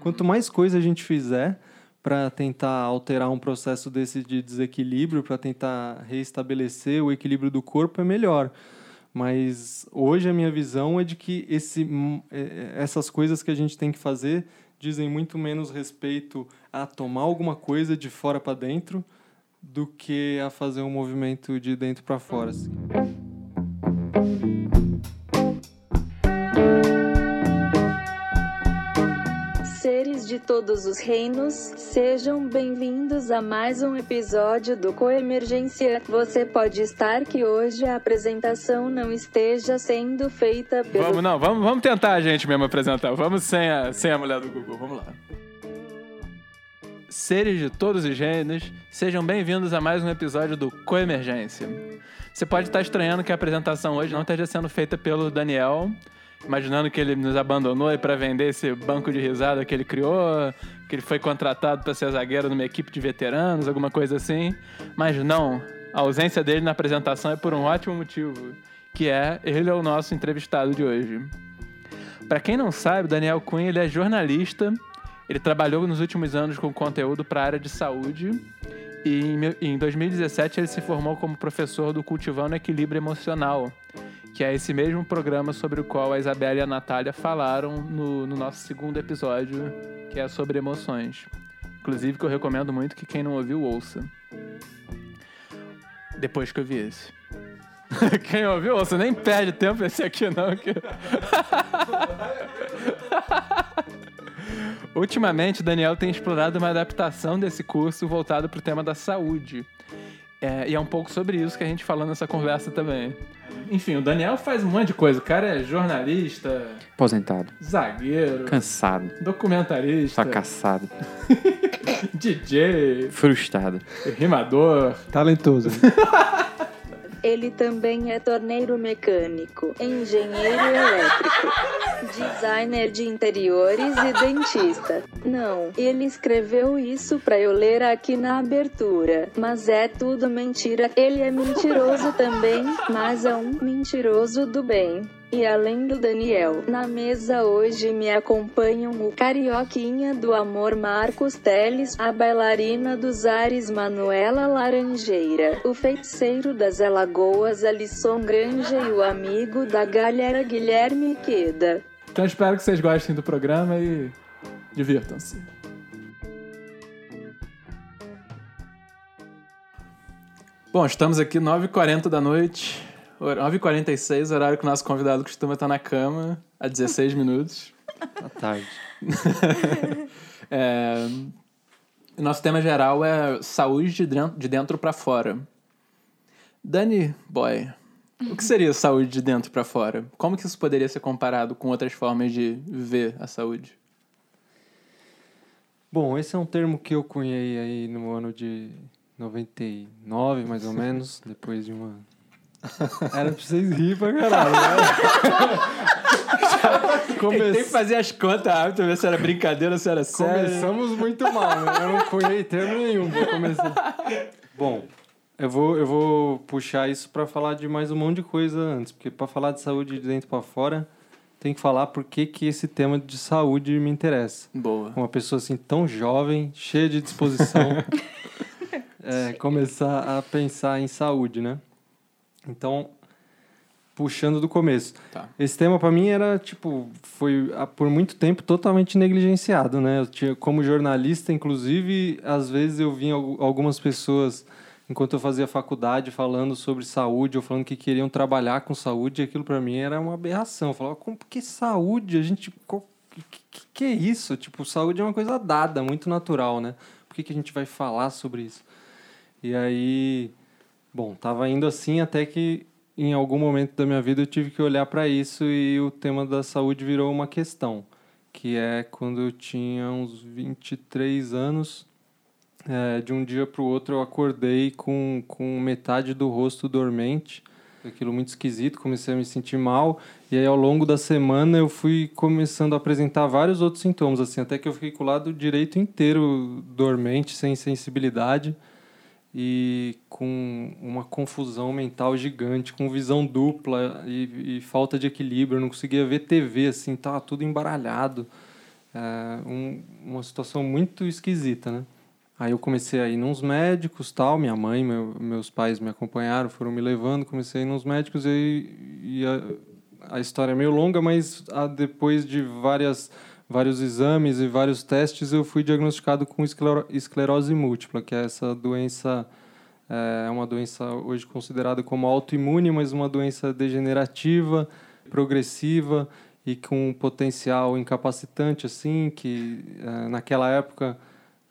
Quanto mais coisa a gente fizer para tentar alterar um processo desse de desequilíbrio, para tentar reestabelecer o equilíbrio do corpo, é melhor. Mas hoje a minha visão é de que esse, é, essas coisas que a gente tem que fazer dizem muito menos respeito a tomar alguma coisa de fora para dentro do que a fazer um movimento de dentro para fora. Assim. Todos os reinos, sejam bem-vindos a mais um episódio do Coemergência. Você pode estar que hoje a apresentação não esteja sendo feita pelo. Vamos, não, vamos, vamos tentar a gente mesmo apresentar. Vamos sem a, sem a mulher do Google, vamos lá seres de todos os gêneros, sejam bem-vindos a mais um episódio do Coemergência. Você pode estar estranhando que a apresentação hoje não esteja sendo feita pelo Daniel, imaginando que ele nos abandonou para vender esse banco de risada que ele criou, que ele foi contratado para ser zagueiro numa equipe de veteranos, alguma coisa assim. Mas não, a ausência dele na apresentação é por um ótimo motivo, que é ele é o nosso entrevistado de hoje. Para quem não sabe, Daniel Cunha ele é jornalista ele trabalhou nos últimos anos com conteúdo para a área de saúde e em 2017 ele se formou como professor do Cultivando Equilíbrio Emocional, que é esse mesmo programa sobre o qual a Isabela e a Natália falaram no, no nosso segundo episódio, que é sobre emoções. Inclusive que eu recomendo muito que quem não ouviu ouça. Depois que eu vi esse. Quem ouviu, ouça, nem perde tempo esse aqui não. Que... Ultimamente, Daniel tem explorado uma adaptação desse curso voltado para o tema da saúde. É, e é um pouco sobre isso que a gente falou nessa conversa também. Enfim, o Daniel faz um monte de coisa. O cara é jornalista. Aposentado. Zagueiro. Cansado. Documentarista. Fracassado. DJ. Frustrado. Rimador. Talentoso. Ele também é torneiro mecânico, engenheiro elétrico, designer de interiores e dentista. Não, ele escreveu isso pra eu ler aqui na abertura, mas é tudo mentira. Ele é mentiroso também, mas é um mentiroso do bem. E além do Daniel, na mesa hoje me acompanham o carioquinha do amor Marcos Teles, a bailarina dos ares Manuela Laranjeira, o feiticeiro das Alagoas Alisson Granja e o amigo da galera Guilherme Queda. Então espero que vocês gostem do programa e divirtam-se. Bom, estamos aqui 9h40 da noite 9h46, horário que o nosso convidado costuma estar na cama, há 16 minutos. À tarde. é, o nosso tema geral é saúde de dentro, de dentro para fora. Dani Boy, o que seria saúde de dentro para fora? Como que isso poderia ser comparado com outras formas de ver a saúde? Bom, esse é um termo que eu cunhei aí no ano de 99, mais ou menos, depois de uma era pra vocês rirem pra caralho, né? Come... Tem que fazer as contas rápido pra ver se era brincadeira ou se era sério. Começamos muito mal, né? Eu não cunhei termo nenhum pra começar. Bom, eu vou, eu vou puxar isso pra falar de mais um monte de coisa antes, porque pra falar de saúde de dentro pra fora, tem que falar por que, que esse tema de saúde me interessa. Boa. Uma pessoa assim tão jovem, cheia de disposição, é, começar a pensar em saúde, né? Então, puxando do começo. Tá. Esse tema para mim era tipo, foi por muito tempo totalmente negligenciado, né? Eu tinha como jornalista, inclusive, às vezes eu via algumas pessoas enquanto eu fazia faculdade falando sobre saúde, ou falando que queriam trabalhar com saúde, e aquilo para mim era uma aberração. Eu falava, como que saúde? A gente que, que, que é isso? Tipo, saúde é uma coisa dada, muito natural, né? Por que, que a gente vai falar sobre isso? E aí, Bom, estava indo assim até que em algum momento da minha vida eu tive que olhar para isso e o tema da saúde virou uma questão, que é quando eu tinha uns 23 anos, é, de um dia para o outro eu acordei com, com metade do rosto dormente, aquilo muito esquisito, comecei a me sentir mal, e aí ao longo da semana eu fui começando a apresentar vários outros sintomas, assim, até que eu fiquei com o lado direito inteiro dormente, sem sensibilidade, e com uma confusão mental gigante, com visão dupla e, e, falta de equilíbrio. Não conseguia ver TV, assim, tava tudo embaralhado. é, um, uma situação muito esquisita, né? Aí eu comecei a ir nos médicos, tal, minha mãe, meu, meus pais me acompanharam, foram me levando, comecei a ir nos médicos e, e a, a, história é meio longa, mas a, depois de várias, vários exames e vários testes, eu fui diagnosticado com esclero, esclerose múltipla, que é essa doença, é uma doença hoje considerada como autoimune, mas uma doença degenerativa, progressiva e com um potencial incapacitante, assim, que é, naquela época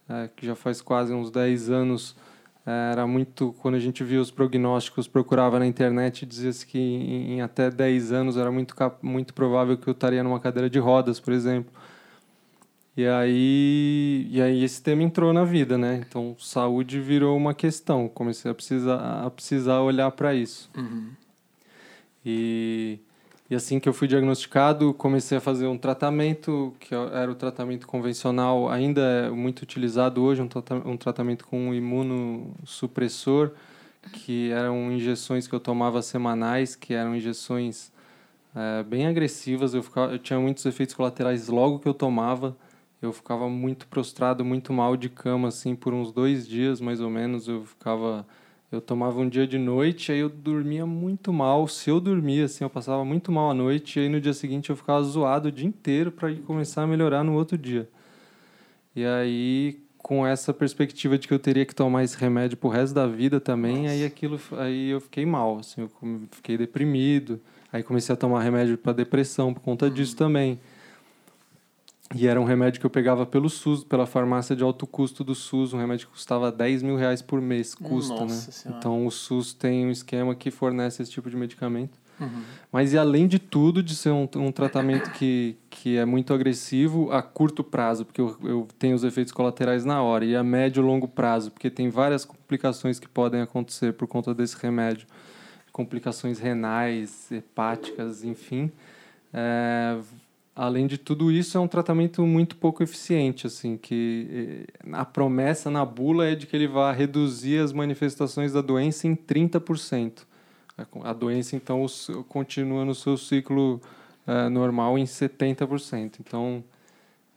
é, que já faz quase uns 10 anos, é, era muito, quando a gente via os prognósticos, procurava na internet, dizia-se que em, em, até 10 anos era muito, muito provável que eu estaria numa cadeira de rodas, por exemplo. E aí, e aí esse tema entrou na vida, né? Então, saúde virou uma questão. Comecei a precisar, a precisar olhar para isso. Uhum. E e assim que eu fui diagnosticado, comecei a fazer um tratamento, que era o tratamento convencional, ainda é muito utilizado hoje, um, um tratamento com um imunossupressor, que eram injeções que eu tomava semanais, que eram injeções é, bem agressivas. Eu, ficava, eu tinha muitos efeitos colaterais logo que eu tomava. Eu ficava muito prostrado, muito mal de cama, assim, por uns dois dias, mais ou menos. Eu ficava eu tomava um dia de noite, aí eu dormia muito mal. Se eu dormia, assim, eu passava muito mal à noite, e aí no dia seguinte eu ficava zoado o dia inteiro para começar a melhorar no outro dia. E aí, com essa perspectiva de que eu teria que tomar esse remédio pro resto da vida também, Nossa. aí aquilo, aí eu fiquei mal, assim, eu fiquei deprimido. Aí comecei a tomar remédio para depressão por conta disso também. E era um remédio que eu pegava pelo SUS, pela farmácia de alto custo do SUS, um remédio que custava 10 mil reais por mês, custa, Nossa né? Senhora. Então o SUS tem um esquema que fornece esse tipo de medicamento. Uhum. Mas e além de tudo, de ser um, um tratamento que, que é muito agressivo a curto prazo, porque eu, eu tenho os efeitos colaterais na hora, e a médio e longo prazo, porque tem várias complicações que podem acontecer por conta desse remédio. Complicações renais, hepáticas, enfim. É, além de tudo isso, é um tratamento muito pouco eficiente, assim, que eh, a promessa na bula é de que ele vai reduzir as manifestações da doença em 30%. A doença, então, continua no seu ciclo é, normal em 70%. Então,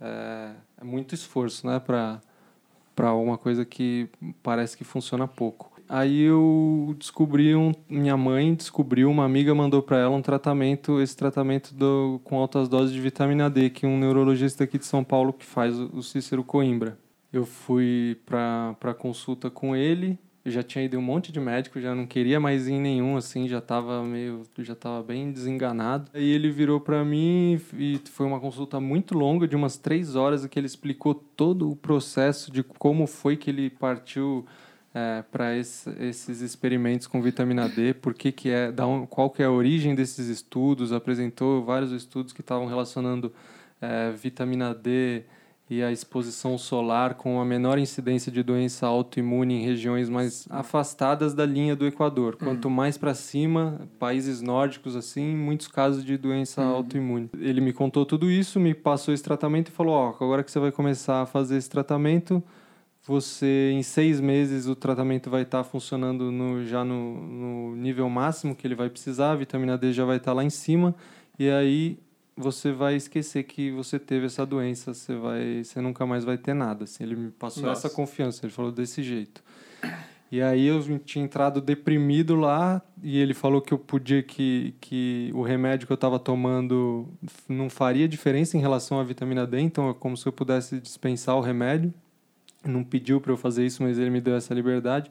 é, é muito esforço, né, para uma coisa que parece que funciona pouco. Aí eu descobri um, minha mãe descobriu, uma amiga mandou para ela um tratamento, esse tratamento do, com altas doses de vitamina D, que um neurologista aqui de São Paulo que faz o Cícero Coimbra. Eu fui para consulta com ele, eu já tinha ido um monte de médico, já não queria mais ir em nenhum, assim, já estava meio, já estava bem desenganado. Aí ele virou para mim e foi uma consulta muito longa, de umas três horas, que ele explicou todo o processo de como foi que ele partiu é, para esse, esses experimentos com vitamina D, por que que é, da um, qual que é a origem desses estudos, apresentou vários estudos que estavam relacionando é, vitamina D e a exposição solar com a menor incidência de doença autoimune em regiões mais afastadas da linha do Equador. Uhum. Quanto mais para cima, países nórdicos assim, muitos casos de doença uhum. autoimune. Ele me contou tudo isso, me passou esse tratamento e falou: "Ó, oh, agora que você vai começar a fazer esse tratamento, você em seis meses o tratamento vai estar tá funcionando no, já no, no, nível máximo que ele vai precisar, a vitamina D já vai estar tá lá em cima, e aí você vai esquecer que você teve essa doença, você, vai, você nunca mais vai ter nada. Assim, ele me passou Nossa. essa confiança, ele falou desse jeito. E aí eu tinha entrado deprimido lá e ele falou que eu podia que, que o remédio que eu estava tomando não faria diferença em relação à vitamina D, então é como se eu pudesse dispensar o remédio não pediu para eu fazer isso, mas ele me deu essa liberdade.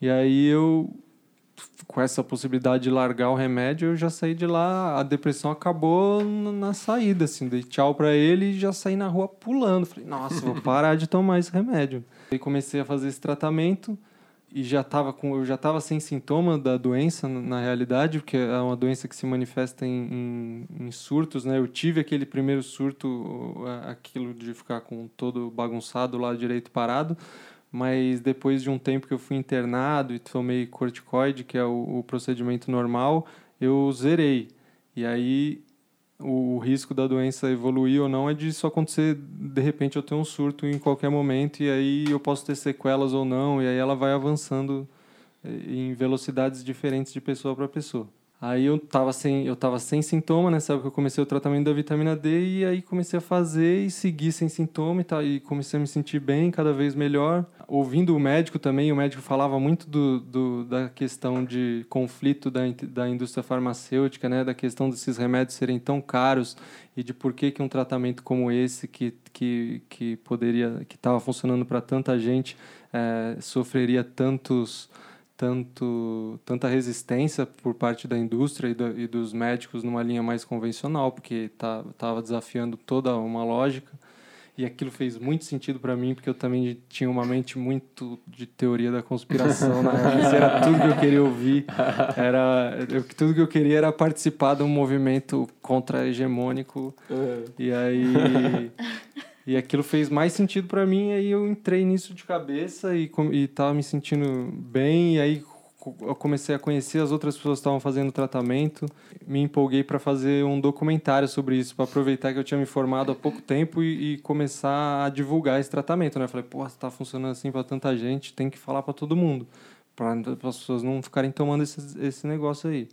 E aí eu, com essa possibilidade de largar o remédio, eu já saí de lá. A depressão acabou na saída, assim. Dei tchau para ele e já saí na rua pulando. Falei, nossa, vou parar de tomar esse remédio. Aí comecei a fazer esse tratamento e já estava com eu já estava sem sintoma da doença na realidade porque é uma doença que se manifesta em, em, em, surtos né? Eu tive aquele primeiro surto aquilo de ficar com todo bagunçado lá direito parado mas depois de um tempo que eu fui internado e tomei corticoide que é o, o procedimento normal eu zerei. E aí o risco da doença evoluir ou não é de isso acontecer de repente eu ter um surto em qualquer momento e aí eu posso ter sequelas ou não e aí ela vai avançando eh, em velocidades diferentes de pessoa para pessoa. Aí eu tava sem, eu tava sem sintoma, nessa época eu comecei o tratamento da vitamina D e aí comecei a fazer e seguir sem sintoma e tal, e comecei a me sentir bem, cada vez melhor. Ouvindo o médico também, o médico falava muito do, do da questão de conflito da, da indústria farmacêutica, né, da questão desses remédios serem tão caros e de por que, que um tratamento como esse que, que, que poderia, que estava funcionando para tanta gente, é, sofreria tantos tanto tanta resistência por parte da indústria e, da, e dos médicos numa linha mais convencional, porque estava tá, desafiando toda uma lógica. E aquilo fez muito sentido para mim, porque eu também tinha uma mente muito de teoria da conspiração. Né? Isso era tudo que eu queria ouvir. Era, eu, tudo que eu queria era participar de um movimento contra-hegemônico. Uhum. E aí e aquilo fez mais sentido para mim, aí eu entrei nisso de cabeça e, e tava me sentindo bem, e aí eu comecei a conhecer as outras pessoas que estavam fazendo tratamento, me empolguei para fazer um documentário sobre isso, para aproveitar que eu tinha me formado há pouco tempo e, e começar a divulgar esse tratamento, né? falei, pô, está funcionando assim para tanta gente, tem que falar para todo mundo, para as pessoas não ficarem tomando esse, esse negócio aí.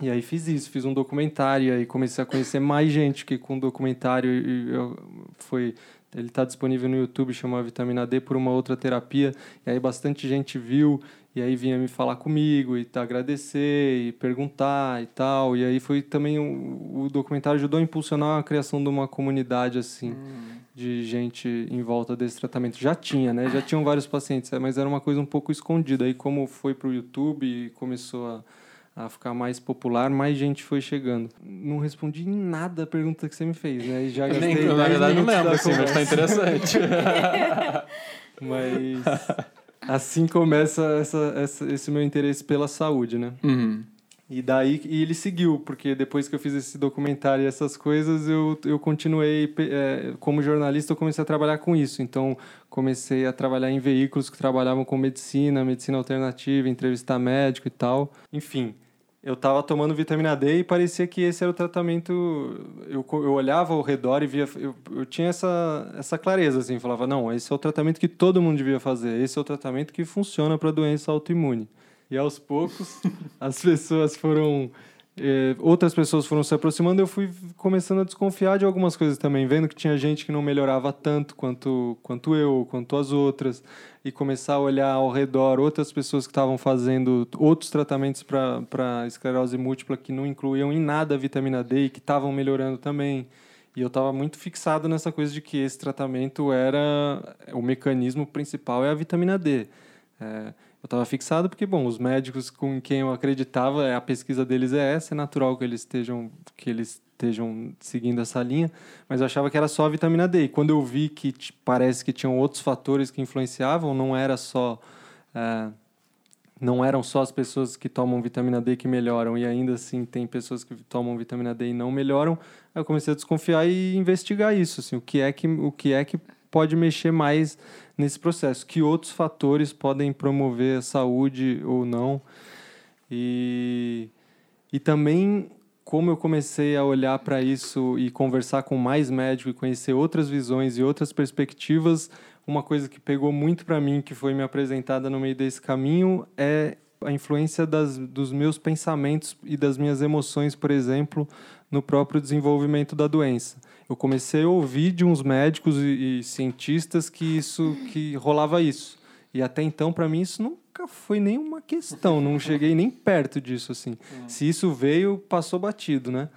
E aí fiz isso, fiz um documentário, e aí comecei a conhecer mais gente que com o documentário eu, foi ele está disponível no YouTube, chama Vitamina D por uma outra terapia, e aí bastante gente viu e aí vinha me falar comigo e tá, agradecer e perguntar e tal. E aí foi também o, o documentário ajudou a impulsionar a criação de uma comunidade assim. Hum. De gente em volta desse tratamento. Já tinha, né? Já tinham vários pacientes, mas era uma coisa um pouco escondida. Aí, como foi para o YouTube e começou a, a ficar mais popular, mais gente foi chegando. Não respondi em nada a pergunta que você me fez, né? E já gastei Nem, na verdade não lembro, assim, mas tá interessante. mas assim começa essa, essa, esse meu interesse pela saúde, né? Uhum. E daí e ele seguiu, porque depois que eu fiz esse documentário e essas coisas, eu, eu continuei, é, como jornalista, eu comecei a trabalhar com isso. Então, comecei a trabalhar em veículos que trabalhavam com medicina, medicina alternativa, entrevistar médico e tal. Enfim, eu estava tomando vitamina D e parecia que esse era o tratamento. Eu, eu olhava ao redor e via. Eu, eu tinha essa, essa clareza, assim, falava: não, esse é o tratamento que todo mundo devia fazer, esse é o tratamento que funciona para doença autoimune. E aos poucos, as pessoas foram. Eh, outras pessoas foram se aproximando, eu fui começando a desconfiar de algumas coisas também, vendo que tinha gente que não melhorava tanto quanto, quanto eu, quanto as outras, e começar a olhar ao redor outras pessoas que estavam fazendo outros tratamentos para esclerose múltipla que não incluíam em nada a vitamina D e que estavam melhorando também. E eu estava muito fixado nessa coisa de que esse tratamento era. O mecanismo principal é a vitamina D. É, eu estava fixado porque, bom, os médicos com quem eu acreditava, a pesquisa deles é essa, é natural que eles estejam, que eles estejam seguindo essa linha, mas eu achava que era só a vitamina D. E quando eu vi que parece que tinham outros fatores que influenciavam, não era só. É, não eram só as pessoas que tomam vitamina D que melhoram, e ainda assim tem pessoas que tomam vitamina D e não melhoram. Eu comecei a desconfiar e investigar isso, assim, o que é que, o que, é que pode mexer mais nesse processo, que outros fatores podem promover a saúde ou não. E, e também como eu comecei a olhar para isso e conversar com mais médicos e conhecer outras visões e outras perspectivas, uma coisa que pegou muito para mim, que foi me apresentada no meio desse caminho, é a influência das, dos meus pensamentos e das minhas emoções, por exemplo, no próprio desenvolvimento da doença eu comecei a ouvir de uns médicos e, e cientistas que isso que rolava isso. E até então, para mim, isso nunca foi nenhuma questão. Não cheguei nem perto disso, assim. Se isso veio, passou batido, né?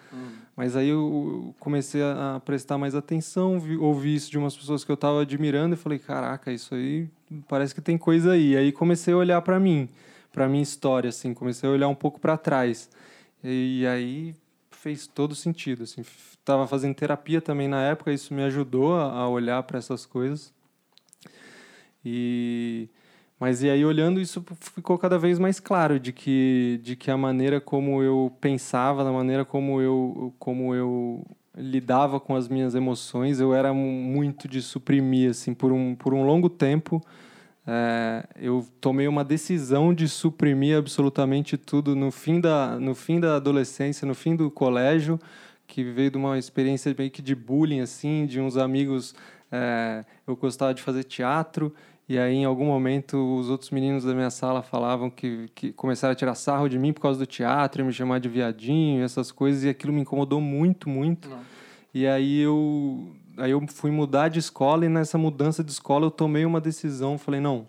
Mas aí eu comecei a prestar mais atenção, vi, ouvi isso de umas pessoas que eu estava admirando e falei, caraca, isso aí parece que tem coisa aí. Aí comecei a olhar para mim, para minha história, assim. Comecei a olhar um pouco para trás. E aí fez todo sentido, assim estava fazendo terapia também na época, isso me ajudou a, olhar para essas coisas. E mas e aí olhando isso ficou cada vez mais claro de que de que a maneira como eu pensava, da maneira como eu como eu lidava com as minhas emoções, eu era muito de suprimir assim por um por um longo tempo. É, eu tomei uma decisão de suprimir absolutamente tudo no fim da no fim da adolescência, no fim do colégio que veio de uma experiência meio que de bullying, assim, de uns amigos. É, eu gostava de fazer teatro E aí, em algum momento, os outros meninos da minha sala falavam que, que começaram a tirar sarro de mim por causa do teatro, e me chamar de viadinho, essas coisas, e aquilo me incomodou muito, muito. Não. E aí eu, aí eu fui mudar de escola, e nessa mudança de escola eu tomei uma decisão. Falei, não,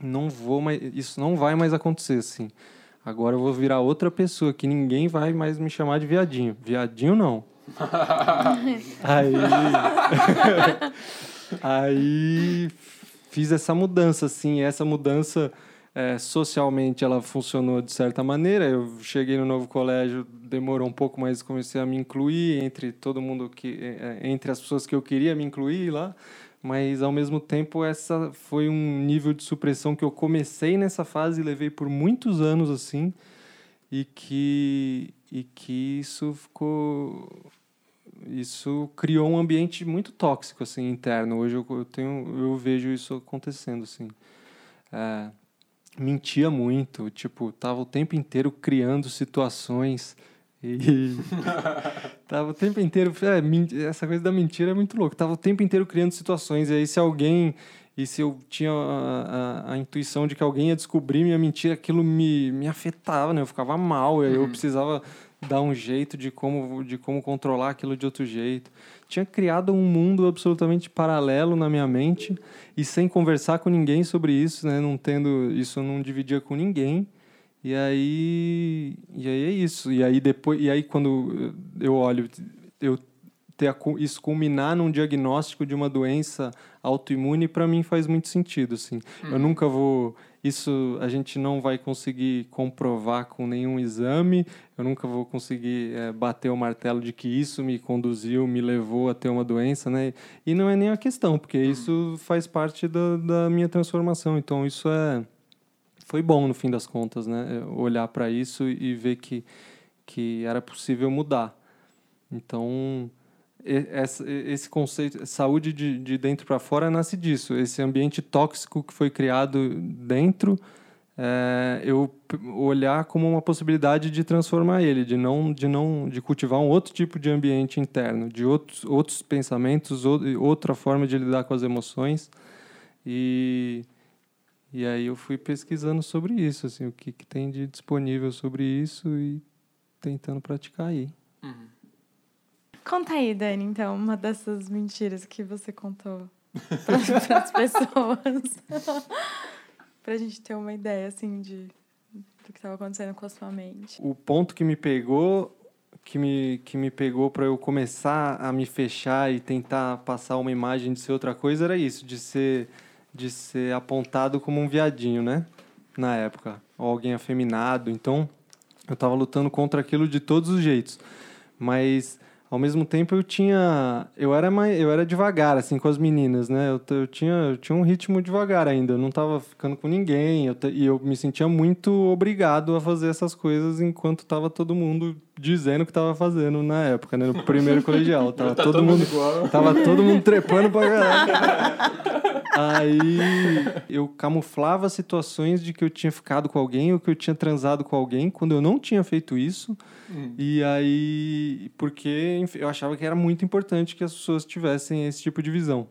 não vou mais, isso não vai mais acontecer assim. Agora eu vou virar outra pessoa, que ninguém vai mais me chamar de viadinho. Viadinho não. aí. aí fiz essa mudança, assim. Essa mudança é, socialmente ela funcionou de certa maneira. Eu cheguei no novo colégio, demorou um pouco, mas comecei a me incluir entre todo mundo que, é, entre as pessoas que eu queria me incluir lá. Mas ao mesmo tempo essa foi um nível de supressão que eu comecei nessa fase e levei por muitos anos assim e que e que isso ficou isso criou um ambiente muito tóxico assim interno. Hoje eu, eu tenho eu vejo isso acontecendo assim. É, mentia muito tipo tava o tempo inteiro criando situações e tava o tempo inteiro é, essa coisa da mentira é muito louco tava o tempo inteiro criando situações e aí se alguém e se eu tinha a, a, a, intuição de que alguém ia descobrir minha mentira, aquilo me, me afetava, né? Eu ficava mal, uhum. eu precisava dar um jeito de como, de como controlar aquilo de outro jeito. Tinha criado um mundo absolutamente paralelo na minha mente e sem conversar com ninguém sobre isso, né? Não tendo isso, eu não dividia com ninguém. E aí, e aí é isso. E aí depois, e aí quando eu olho, eu ter isso culminar num diagnóstico de uma doença autoimune para mim faz muito sentido assim eu uhum. nunca vou isso a gente não vai conseguir comprovar com nenhum exame eu nunca vou conseguir é, bater o martelo de que isso me conduziu me levou a ter uma doença né e não é nem a questão porque uhum. isso faz parte da, da minha transformação então isso é foi bom no fim das contas né olhar para isso e ver que que era possível mudar então esse conceito, saúde de, de dentro para fora, nasce disso. Esse ambiente tóxico que foi criado dentro, é, eu olhar como uma possibilidade de transformar ele, de não, de não, de cultivar um outro tipo de ambiente interno, de outros, outros pensamentos, outra forma de lidar com as emoções. E e aí eu fui pesquisando sobre isso, assim, o que, que tem de disponível sobre isso e tentando praticar aí. Uhum. Conta aí, Dani, então, uma dessas mentiras que você contou para as pessoas. para a gente ter uma ideia, assim, de, do que estava acontecendo com a sua mente. O ponto que me pegou, que me, que me pegou para eu começar a me fechar e tentar passar uma imagem de ser outra coisa era isso, de ser, de ser apontado como um viadinho, né? Na época. Ou alguém afeminado. Então, eu estava lutando contra aquilo de todos os jeitos. Mas ao mesmo tempo eu tinha eu era mais, eu era devagar assim com as meninas né eu, eu tinha eu tinha um ritmo devagar ainda eu não estava ficando com ninguém eu, e eu me sentia muito obrigado a fazer essas coisas enquanto estava todo mundo dizendo que estava fazendo na época né no primeiro colegial tava tá todo, todo mundo igual. tava todo mundo trepando para caralho Aí eu camuflava situações de que eu tinha ficado com alguém ou que eu tinha transado com alguém quando eu não tinha feito isso. Hum. E aí, porque enfim, eu achava que era muito importante que as pessoas tivessem esse tipo de visão.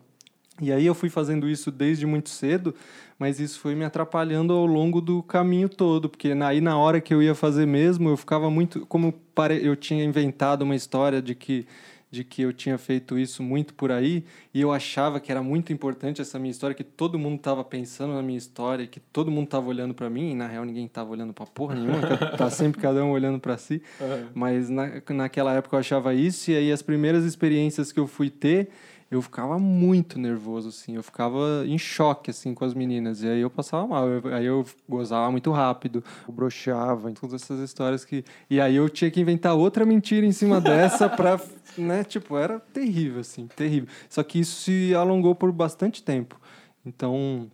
E aí eu fui fazendo isso desde muito cedo, mas isso foi me atrapalhando ao longo do caminho todo, porque aí na hora que eu ia fazer mesmo, eu ficava muito como eu tinha inventado uma história de que de que eu tinha feito isso muito por aí e eu achava que era muito importante essa minha história, que todo mundo estava pensando na minha história, que todo mundo estava olhando para mim, e na real ninguém estava olhando para porra nenhuma, tá sempre cada um olhando para si. Uhum. Mas na, naquela época eu achava isso e aí as primeiras experiências que eu fui ter, eu ficava muito nervoso, assim, eu ficava em choque, assim, com as meninas, e aí eu passava mal, eu, aí eu gozava muito rápido, eu broxava, todas essas histórias que... E aí eu tinha que inventar outra mentira em cima dessa pra, né, tipo, era terrível, assim, terrível. Só que isso se alongou por bastante tempo, então...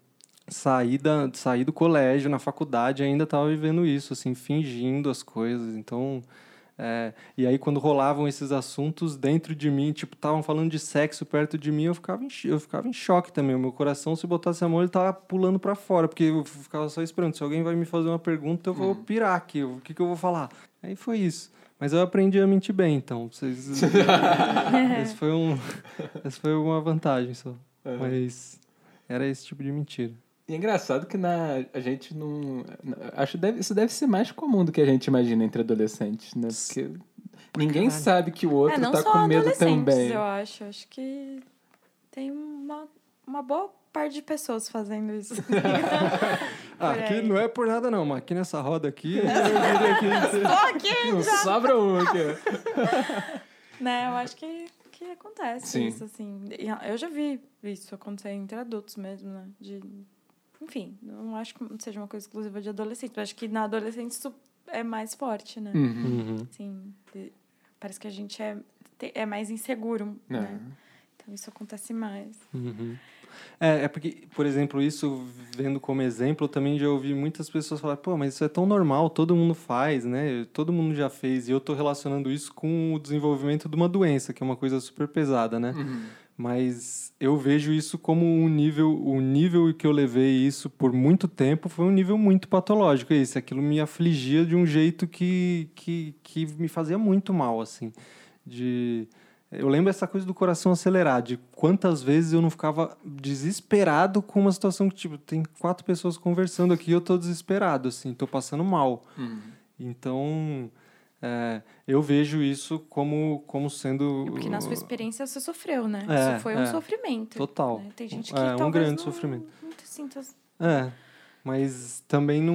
Saí, da, saí do colégio, na faculdade, ainda estava vivendo isso, assim, fingindo as coisas. Então, é, e aí, quando rolavam esses assuntos dentro de mim, tipo, estavam falando de sexo perto de mim, eu ficava em, eu ficava em choque também. O meu coração, se botasse a mão, ele tava pulando para fora, porque eu ficava só esperando. Se alguém vai me fazer uma pergunta, eu vou hum. pirar aqui. O que, que eu vou falar? Aí foi isso. Mas eu aprendi a mentir bem, então. Vocês... esse, foi um... esse foi uma vantagem só. Uhum. Mas era esse tipo de mentira. E é engraçado que na, a gente não. Acho que deve, isso deve ser mais comum do que a gente imagina entre adolescentes, né? Porque ninguém caralho. sabe que o outro é, tá só com medo adolescentes, também. eu acho. Acho que tem uma, uma boa parte de pessoas fazendo isso. Ah, aqui não é por nada não, mas aqui nessa roda aqui. Tô aqui Não já. sobra um aqui. Né, eu acho que, que acontece Sim. isso, assim. Eu já vi isso acontecer entre adultos mesmo, né? De, enfim, não acho que seja uma coisa exclusiva de adolescente. Eu acho que na adolescência isso é mais forte, né? Uhum. Uhum. De- parece que a gente é, é mais inseguro, É. né? Então isso acontece mais. Uhum. É, é porque, por exemplo, isso vendo como exemplo, eu também já ouvi muitas pessoas falar, pô, mas isso é tão normal, todo mundo faz, né? Todo mundo já fez. E eu tô relacionando isso com o desenvolvimento de uma doença, que é uma coisa super pesada, né? Uhum. Mas eu vejo isso como um nível, o nível que eu levei isso por muito tempo foi um nível muito patológico. É isso, aquilo me afligia de um jeito que, que, que me fazia muito mal, assim. De eu lembro essa coisa do coração acelerar, de quantas vezes eu não ficava desesperado com uma situação que, tipo, tem quatro pessoas conversando aqui e eu tô desesperado, assim, tô passando mal. Uhum. Então, é, eu vejo isso como, como sendo... Porque na sua experiência você sofreu, né? É, isso foi é. um sofrimento. Total. né? Tem gente que É, um grande não, sofrimento. não sinta... É, mas também não,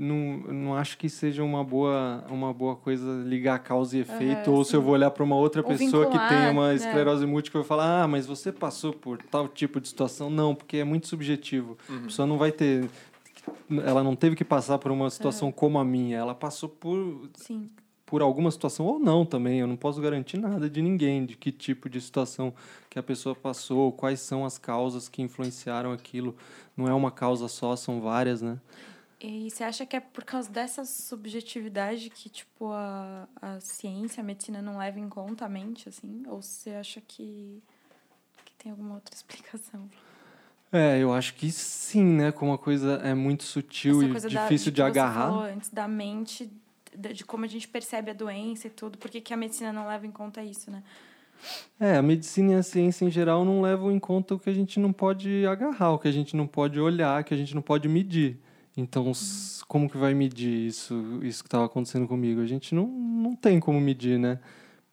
não, não acho que seja uma boa, uma boa coisa ligar causa e efeito, ou se eu sim. vou olhar para uma outra Ou pessoa que vincular, tem uma né? esclerose múltipla e falar, ah, mas você passou por tal tipo de situação. Não, porque é muito subjetivo. A pessoa não vai ter. Ela não teve que passar por uma situação como a minha, ela passou por, Sim. Por alguma situação ou não também. Eu não posso garantir nada de ninguém, de que tipo de situação que a pessoa passou, quais são as causas que influenciaram aquilo. Não é uma causa só, são várias, né? E você acha que é por causa dessa subjetividade que, tipo, a, a ciência, a medicina não leva em conta a mente, assim? Ou você acha que, que tem alguma outra explicação? É, eu acho que sim, né? Como a coisa é muito sutil e coisa da- difícil de, que Você agarrar. falou antes da mente, de, como a gente percebe a doença e tudo. Por que, que a medicina não leva em conta isso, né? É, a medicina e a ciência em geral não levam em conta o que a gente não pode agarrar, o que a gente não pode olhar, o que a gente não pode medir. Então, s- como que vai medir isso, isso que estava acontecendo comigo? A gente não, não tem como medir, né?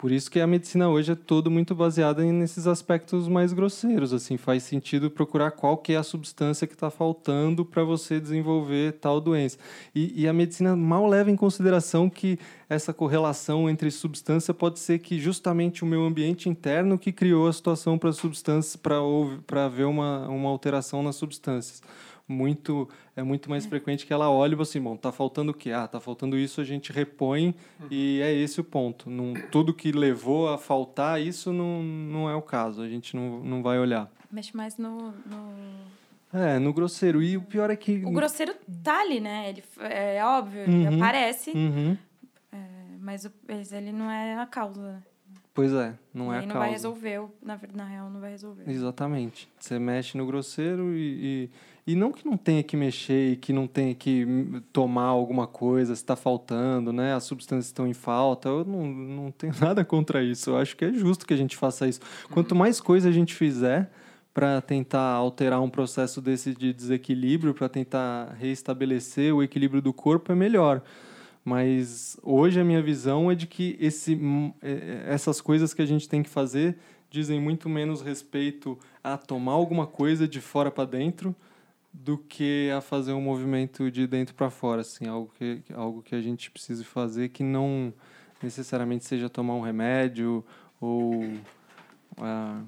Por isso que a medicina hoje é todo muito baseada nesses aspectos mais grosseiros, assim, faz sentido procurar qual que é a substância que está faltando para você desenvolver tal doença. E, e a medicina mal leva em consideração que essa correlação entre substância pode ser que justamente o meu ambiente interno que criou a situação para substância para haver uma, uma alteração nas substâncias. Muito é muito mais frequente que ela olhe e assim, bom, tá faltando o quê? Ah, tá faltando isso, a gente repõe e é esse o ponto. Não, tudo que levou a faltar isso não, não é o caso. A gente não, não vai olhar. Mexe mais no... no... É, no grosseiro. E o pior é que O grosseiro tá ali, né? Ele, é óbvio, ele Uhum. aparece, Uhum. mas, o- mas ele não é a causa? Pois é, não é a não causa. vai resolver, na, na real não vai resolver. Exatamente. Você mexe no grosseiro e, e, e não que não tenha que mexer e que não tenha que tomar alguma coisa, se está faltando, né? As substâncias estão em falta. Eu não, não tenho nada contra isso. Eu acho que é justo que a gente faça isso. Quanto mais coisa a gente fizer para tentar alterar um processo desse de desequilíbrio, para tentar reestabelecer o equilíbrio do corpo, é melhor. Mas hoje a minha visão é de que esse, é- essas coisas que a gente tem que fazer dizem muito menos respeito a tomar alguma coisa de fora para dentro do que a fazer um movimento de dentro para fora, assim, algo que algo que a gente precise fazer que não necessariamente seja tomar um remédio ou ah,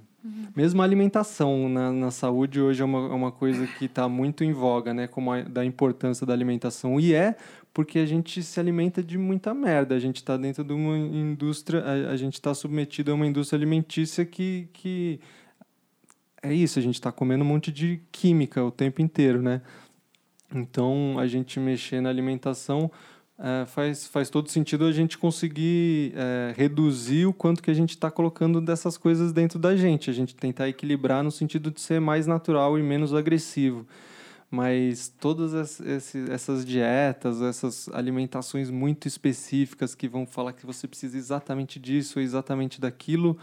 mesmo a alimentação na, na saúde hoje é uma, é uma coisa que está muito em voga, né? Como a, da importância da alimentação. E é porque a gente se alimenta de muita merda. A gente está dentro de uma indústria, a, a gente está submetido a uma indústria alimentícia que, que é isso, a gente está comendo um monte de química o tempo inteiro, né? Então, a gente mexer na alimentação eh, faz, faz todo sentido a gente conseguir eh, reduzir o quanto que a gente está colocando dessas coisas dentro da gente. A gente tentar equilibrar no sentido de ser mais natural e menos agressivo. Mas todas essas dietas, essas alimentações muito específicas que vão falar que você precisa exatamente disso ou exatamente daquilo,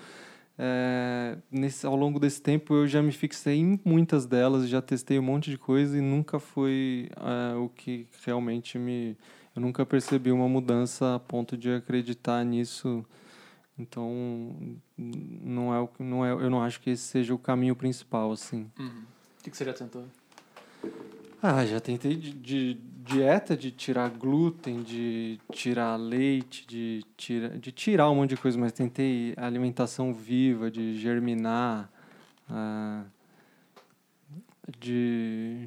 é, nesse, ao longo desse tempo eu já me fixei em muitas delas, já testei um monte de coisa e nunca foi é, o que realmente me. Eu nunca percebi uma mudança a ponto de acreditar nisso. Então, não é, o- não é, eu não acho que esse seja o caminho principal, assim. Uhum. O que, você já tentou? Ah, já tentei de, de dieta, de tirar glúten, de tirar leite, de, tira, de tirar um monte de coisa, mas tentei alimentação viva, de germinar, ah, de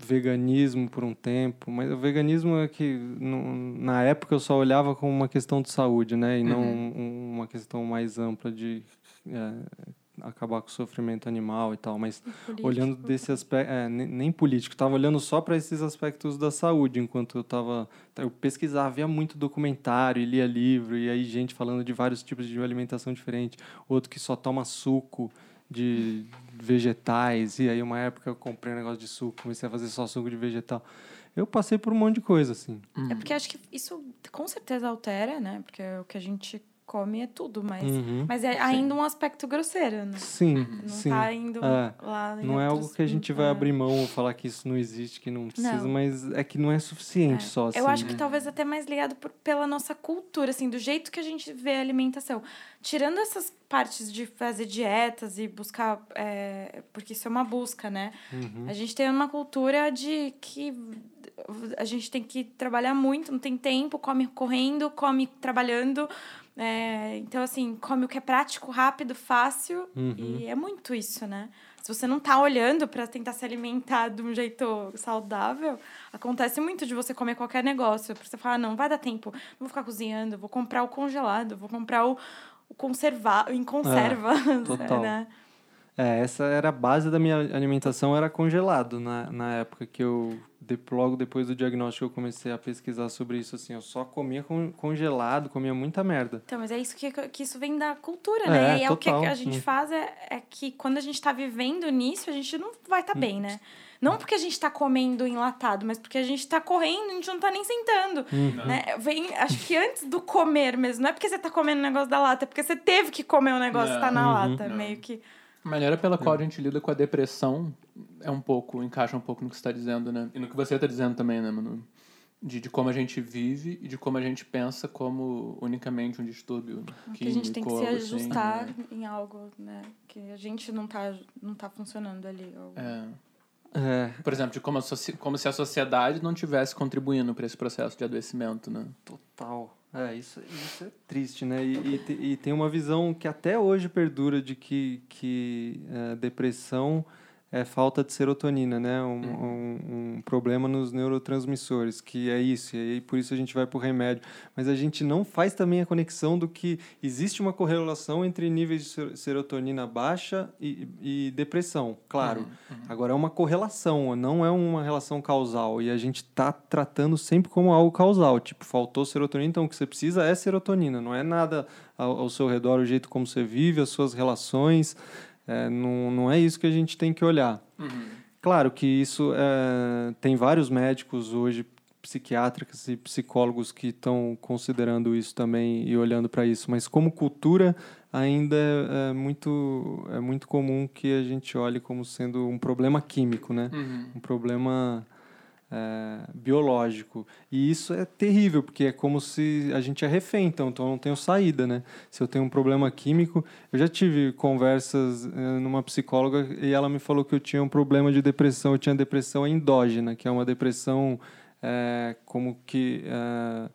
veganismo por um tempo, mas o veganismo é que no- na época eu só olhava como uma questão de saúde, né, e não um- uma questão mais ampla de eh, acabar com o sofrimento animal e tal, mas olhando desse aspecto, é, nem, nem político, estava olhando só para esses aspectos da saúde, enquanto eu estava, eu pesquisava, via muito documentário, e lia livro, e aí gente falando de vários tipos de alimentação diferente, outro que só toma suco de vegetais, e aí uma época eu comprei um negócio de suco, comecei a fazer só suco de vegetal. Eu passei por um monte de coisa, assim. É porque acho que isso com certeza altera, né? Porque o que a gente come é tudo, mas, Uhum. mas é ainda um aspecto grosseiro, né? Sim, Não sim. tá indo É. lá Não é algo outros- que a gente vai é. abrir mão ou falar que isso não existe, que não precisa, Não. mas é que não é suficiente É. só assim. Eu acho que né? talvez até mais ligado por- pela nossa cultura, assim, do jeito que a gente vê a alimentação. Tirando essas partes de fazer dietas e buscar. é, porque isso é uma busca, né? Uhum. A gente tem uma cultura de que a gente tem que trabalhar muito, não tem tempo, come correndo, come trabalhando. É, então, assim, come o que é prático, rápido, fácil. Uhum. E é muito isso, né? Se você não tá olhando para tentar se alimentar de um jeito saudável, acontece muito de você comer qualquer negócio. Porque você fala, ah, não, vai dar tempo, não vou ficar cozinhando, vou comprar o congelado, vou comprar o, o conservar, em conserva, total. né? É, essa era a base da minha alimentação, era congelado na, na época que eu, de- logo depois do diagnóstico, eu comecei a pesquisar sobre isso, assim, eu só comia con- congelado, comia muita merda. Então, mas é isso que, que isso vem da cultura, É, né? E é o que total. a gente Hum. faz é, é que quando a gente tá vivendo nisso, a gente não vai Hum. estar tá bem, né? Não porque a gente tá comendo enlatado, mas porque a gente tá correndo, a gente não tá nem sentando. Uhum. Né? Vem, acho que antes do comer mesmo, não é porque você tá comendo o negócio da lata, é porque você teve que comer o negócio que tá na Uhum. lata. Meio que. A maneira pela qual a gente lida com a depressão é um pouco, encaixa um pouco no que você está dizendo, né? E no que você está dizendo também, né, Manu? De, de como a gente vive e de como a gente pensa como unicamente um distúrbio que a gente tem que se algo assim, ajustar né? em algo, né? Que a gente não tá, não tá funcionando ali. ou- É. É, Por exemplo, de como, como se a sociedade não tivesse contribuindo para esse processo de adoecimento, né? total. É, isso, isso é triste, né? E, e, e tem uma visão que até hoje perdura de que, que é, depressão é falta de serotonina, né? Um, um, um problema nos neurotransmissores, que é isso, e aí por isso a gente vai pro remédio. Mas a gente não faz também a conexão do que existe uma correlação entre níveis de ser- serotonina baixa e, e depressão, claro. Agora é uma correlação, não é uma relação causal. E a gente está tratando sempre como algo causal. Tipo, faltou serotonina, então o que você precisa é serotonina. Não é nada ao, ao seu redor, o jeito como você vive, as suas relações. É, não, não é isso que a gente tem que olhar. Claro que isso é, tem vários médicos hoje, psiquiátricos e psicólogos que estão considerando isso também e olhando para isso, mas como cultura ainda é, é muito é muito comum que a gente olhe como sendo um problema químico, né? Um problema é, biológico. E isso é terrível, porque é como se a gente é refém, então, então eu não tenho saída, né? Se eu tenho um problema químico, eu já tive conversas eh, numa psicóloga e ela me falou que eu tinha um problema de depressão, eu tinha depressão endógena, que é uma depressão eh, como que eh,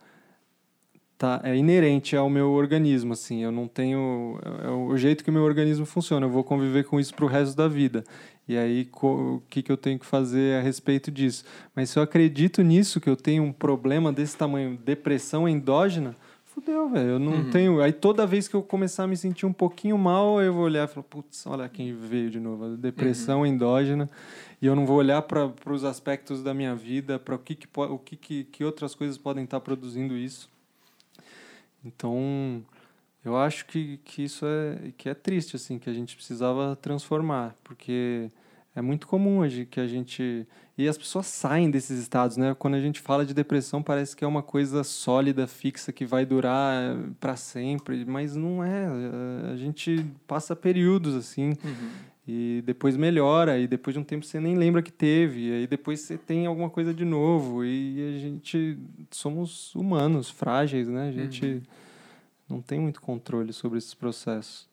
tá, é inerente ao meu organismo, assim, eu não tenho é o jeito que o meu organismo funciona, eu vou conviver com isso pro resto da vida. E aí, o que, que eu tenho que fazer a respeito disso? Mas se eu acredito nisso, que eu tenho um problema desse tamanho, depressão endógena, fudeu, velho. Eu não tenho. Aí toda vez que eu começar a me sentir um pouquinho mal, eu vou olhar e falar, putz, olha quem veio de novo, depressão endógena. E eu não vou olhar para os aspectos da minha vida, para o que, que, o que, que, que outras coisas podem estar produzindo isso. Então, eu acho que, que isso é que é triste assim, que a gente precisava transformar, porque é muito comum hoje que a gente. E as pessoas saem desses estados, né? Quando a gente fala de depressão, parece que é uma coisa sólida, fixa, que vai durar para sempre, mas não é. A gente passa períodos assim. Uhum. E depois melhora, e depois de um tempo você nem lembra que teve, e aí depois você tem alguma coisa de novo, e a gente somos humanos, frágeis, né? A gente Uhum. não tem muito controle sobre esses processos.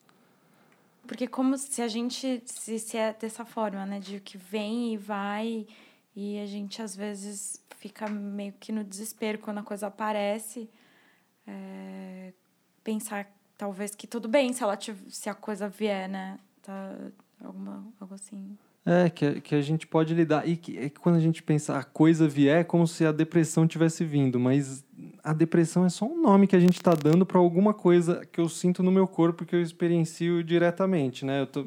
Porque como se a gente se, se é dessa forma, né? De que vem e vai e a gente às vezes fica meio que no desespero quando a coisa aparece. É, pensar talvez que tudo bem se ela se a coisa vier, né? Tá, alguma, algo assim. É, que, a- que a gente pode lidar. E que, é que quando a gente pensa a coisa vier, é como se a depressão tivesse vindo. Mas a depressão é só um nome que a gente está dando para alguma coisa que eu sinto no meu corpo que eu experiencio diretamente, né? Eu tô,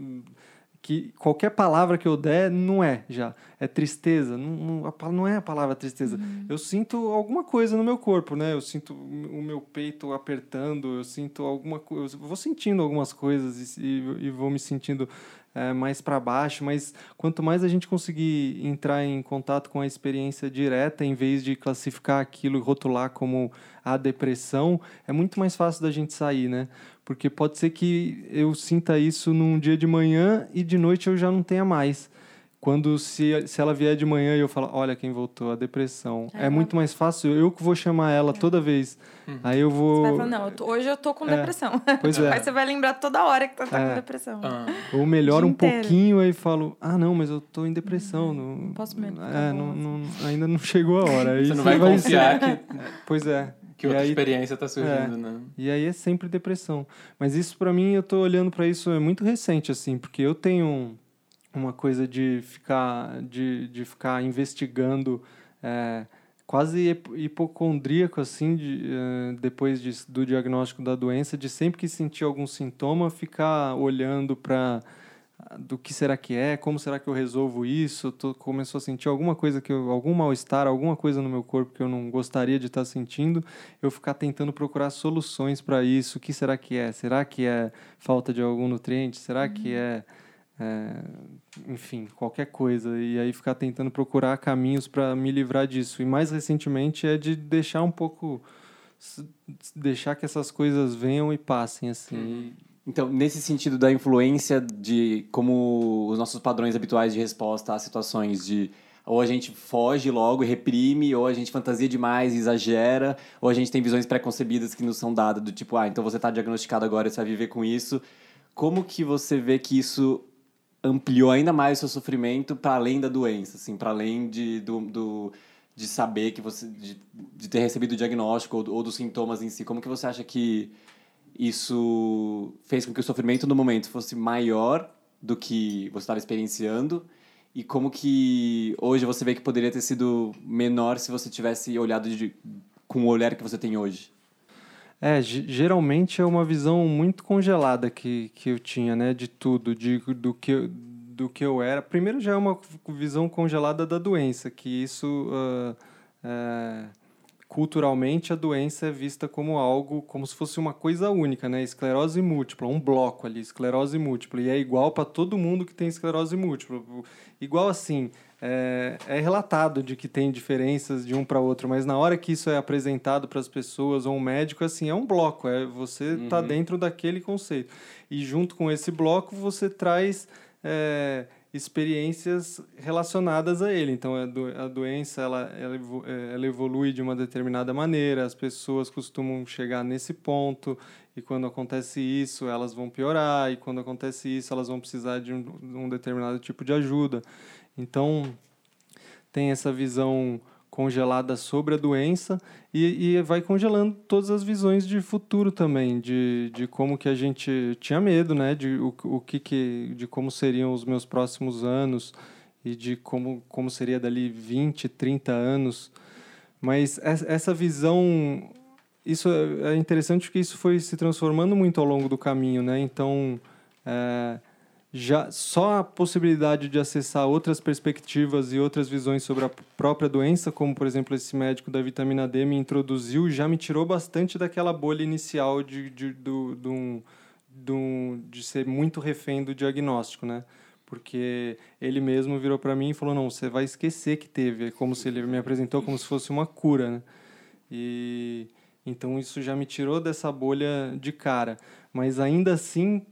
que qualquer palavra que eu der não é já. É tristeza. Não, não, não é a palavra tristeza. Eu sinto alguma coisa no meu corpo, né? Eu sinto o meu peito apertando, eu sinto alguma coisa. Eu vou sentindo algumas coisas e, e, e vou me sentindo é, mais para baixo, mas quanto mais a gente conseguir entrar em contato com a experiência direta, em vez de classificar aquilo e rotular como a depressão, é muito mais fácil da gente sair, né? Porque pode ser que eu sinta isso num dia de manhã e de noite eu já não tenha mais. Quando se, se ela vier de manhã e eu falar, olha quem voltou, a depressão. É, É muito mais fácil, eu que vou chamar ela toda vez. Aí eu Você vou. vai falar, não, eu tô- hoje eu tô com É, depressão. pois é. Aí você vai lembrar toda hora que tá, tá É. com depressão. Ah, Ou melhora um inteiro. pouquinho aí falo, ah, não, mas eu tô em depressão. Não, posso mesmo É, não, não- ainda não chegou a hora. Aí você não vai confiar que, Pois é. que E outra aí- experiência tá surgindo, né? E aí é sempre depressão. Mas isso pra mim, eu tô olhando pra isso, é muito recente, assim, porque eu tenho um- uma coisa de ficar, de, de ficar investigando, é, quase hip- hipocondríaco, assim, de, eh, depois de, do diagnóstico da doença, de sempre que sentir algum sintoma, ficar olhando para do que será que é, como será que eu resolvo isso, tô, começou a sentir alguma coisa que eu, algum mal-estar, alguma coisa no meu corpo que eu não gostaria de estar sentindo, eu ficar tentando procurar soluções para isso, o que será que é? Será que é falta de algum nutriente? Será que é, é, enfim, qualquer coisa e aí ficar tentando procurar caminhos para me livrar disso. E mais recentemente é de deixar um pouco deixar que essas coisas venham e passem assim. Então, nesse sentido da influência de como os nossos padrões habituais de resposta às situações de ou a gente foge logo e reprime, ou a gente fantasia demais e exagera, ou a gente tem visões preconcebidas que nos são dadas do tipo, ah, então você está diagnosticado agora, você vai viver com isso. Como que você vê que isso ampliou ainda mais o seu sofrimento para além da doença, assim, para além de, do, do- de saber que você de, de ter recebido o diagnóstico ou, ou dos sintomas em si? Como que você acha que isso fez com que o sofrimento no momento fosse maior do que você estava experienciando e como que hoje você vê que poderia ter sido menor se você tivesse olhado de, com o olhar que você tem hoje? É, ge- geralmente é uma visão muito congelada que, que eu tinha, né, de tudo, de, do, que, do que eu era. Primeiro já é uma visão congelada da doença, que isso, ah, é, culturalmente, a doença é vista como algo, como se fosse uma coisa única, né, esclerose múltipla, um bloco ali, esclerose múltipla, e é igual para todo mundo que tem esclerose múltipla. Igual assim, é, é relatado de que tem diferenças de um para outro, mas na hora que isso é apresentado para as pessoas ou um médico, assim, é um bloco, é você está dentro daquele conceito. E junto com esse bloco você traz é, experiências relacionadas a ele. Então a, do, a doença ela, é, ela evolui de uma determinada maneira, as pessoas costumam chegar nesse ponto e quando acontece isso elas vão piorar e quando acontece isso elas vão precisar de um, de um determinado tipo de ajuda. Então tem essa visão congelada sobre a doença e, e vai congelando todas as visões de futuro também, de, de como que a gente tinha medo, né? De, o, o que que, de como seriam os meus próximos anos e de como, como seria dali 20, 30 anos. Mas es- essa visão, isso é é interessante porque isso foi se transformando muito ao longo do caminho, né? Então, é, já só a possibilidade de acessar outras perspectivas e outras visões sobre a própria doença, como por exemplo esse médico da vitamina D me introduziu, já me tirou bastante daquela bolha inicial de, de, do, de ser muito refém do diagnóstico, né? porque ele mesmo virou para mim e falou: "Não, você vai esquecer que teve", é como se ele me apresentou como se fosse uma cura, né? E então isso já me tirou dessa bolha de cara, mas ainda assim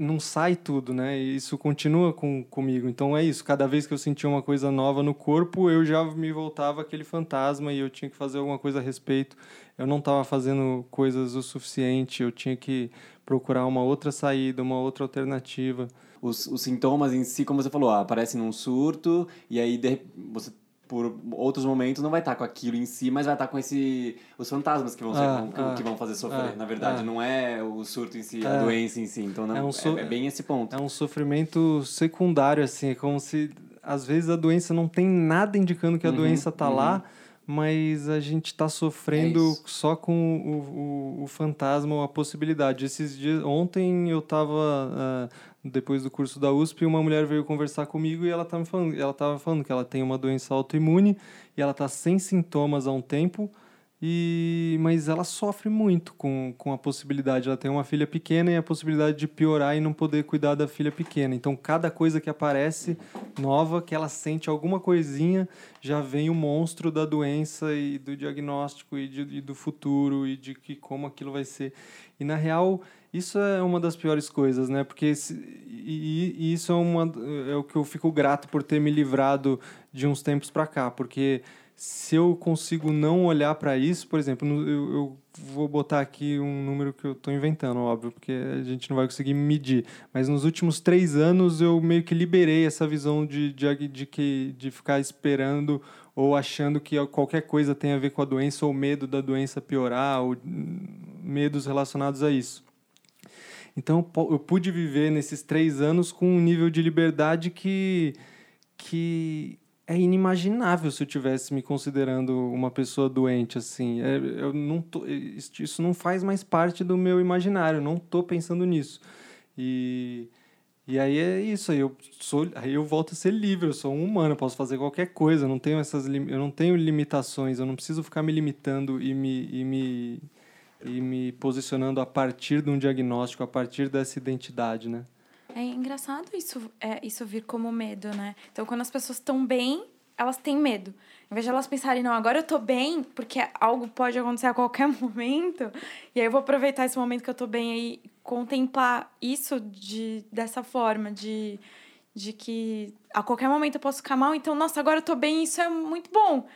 não sai tudo, né? Isso continua com, comigo. Então é isso. Cada vez que eu sentia uma coisa nova no corpo, eu já me voltava aquele fantasma e eu tinha que fazer alguma coisa a respeito. Eu não estava fazendo coisas o suficiente. Eu tinha que procurar uma outra saída, uma outra alternativa. Os, os sintomas em si, como você falou, aparecem num surto e aí de, você por outros momentos não vai estar com aquilo em si, mas vai estar com esse os fantasmas que vão ser, Ah, que, ah, que vão fazer sofrer. ah, Na verdade, ah. não é o surto em si, a É. doença em si. Então não, É um é, so- é bem esse ponto. É um sofrimento secundário, assim. É como se, às vezes, a doença não tem nada indicando que a Uhum, doença está lá, mas a gente está sofrendo É só com o, o, o fantasma ou a possibilidade. Esses dias, ontem eu estava depois do curso da USP, uma mulher veio conversar comigo e ela estava falando, ela tava falando que ela tem uma doença autoimune e ela está sem sintomas há um tempo. E, mas ela sofre muito com, com a possibilidade. Ela tem uma filha pequena e a possibilidade de piorar e não poder cuidar da filha pequena. Então, cada coisa que aparece nova, que ela sente alguma coisinha, já vem o monstro da doença e do diagnóstico e, de, e do futuro e de que como aquilo vai ser. E, na real, isso é uma das piores coisas, né? Porque se, e, e isso é, uma, é o que eu fico grato por ter me livrado de uns tempos para cá, porque se eu consigo não olhar para isso, por exemplo, eu, eu vou botar aqui um número que eu estou inventando, óbvio, porque a gente não vai conseguir medir, mas nos últimos três anos eu meio que liberei essa visão de, de, de, que, de ficar esperando ou achando que qualquer coisa tem a ver com a doença ou medo da doença piorar, ou medos relacionados a isso. Então eu pude viver nesses três anos com um nível de liberdade que, que é inimaginável se eu tivesse me considerando uma pessoa doente assim. É, eu não tô, isso isso não faz mais parte do meu imaginário. Não estou pensando nisso. E e aí é isso. Aí eu sou, aí eu volto a ser livre. Eu sou um humano. Eu posso fazer qualquer coisa. Eu não tenho essas, eu não tenho limitações. Eu não preciso ficar me limitando e me e me e me posicionando a partir de um diagnóstico, a partir dessa identidade, né? É engraçado isso, é, isso vir como medo, né? Então, quando as pessoas estão bem, elas têm medo. Em vez de elas pensarem, não, agora eu tô bem, porque algo pode acontecer a qualquer momento, e aí eu vou aproveitar esse momento que eu tô bem aí, contemplar isso de, dessa forma, de, de que a qualquer momento eu posso ficar mal, então, nossa, agora eu tô bem, isso é muito bom.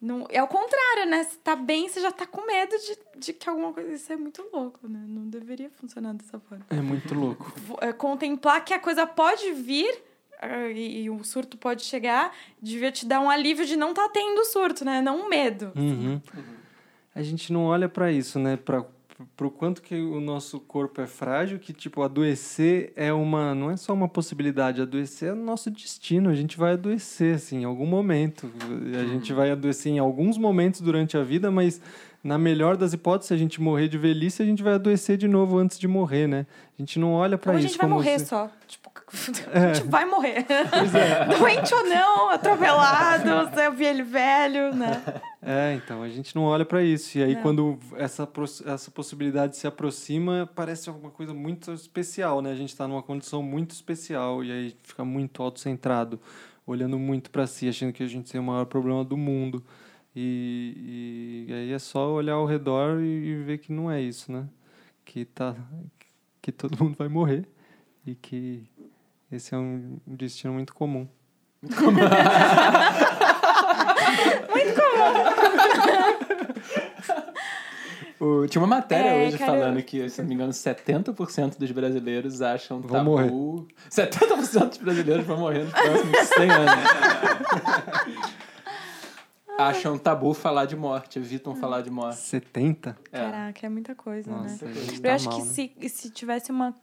Não, é o contrário, né? Se tá bem, você já tá com medo de, de que alguma coisa. Isso é muito louco, né? Não deveria funcionar dessa forma É muito louco. é, contemplar que a coisa pode vir ah, e, e o surto pode chegar, devia te dar um alívio de não estar tá tendo surto, né? Não um medo. Uhum. A gente não olha para isso, né? Para pro quanto que o nosso corpo é frágil, que tipo adoecer é uma, não é só uma possibilidade, adoecer é o nosso destino. A gente vai adoecer assim, em algum momento. A gente vai adoecer em alguns momentos durante a vida, mas na melhor das hipóteses, se a gente morrer de velhice, a gente vai adoecer de novo antes de morrer, né? A gente não olha para Ou a isso gente vai morrer se- só. Tipo, a gente vai morrer. Doente ou não, atropelado, é velho, velho, né? É, então, a gente não olha para isso. E aí, Não. quando essa, essa possibilidade se aproxima, parece alguma coisa muito especial, né? A gente está numa condição muito especial e aí fica muito autocentrado, olhando muito para si, achando que a gente tem o maior problema do mundo. E, e aí é só olhar ao redor e, e ver que não é isso, né? Que, tá, que todo mundo vai morrer e que esse é um destino muito comum. O- tinha uma matéria É, hoje cara, falando que, se não me engano, 70% dos brasileiros acham Vão tabu... morrer. 70% dos brasileiros vão morrer nos próximos 100 anos. Acham tabu falar de morte, evitam falar de morte. 70? É. Caraca, é muita coisa, Nossa, né? a gente Eu tá acho mal, que né? se, se tivesse uma,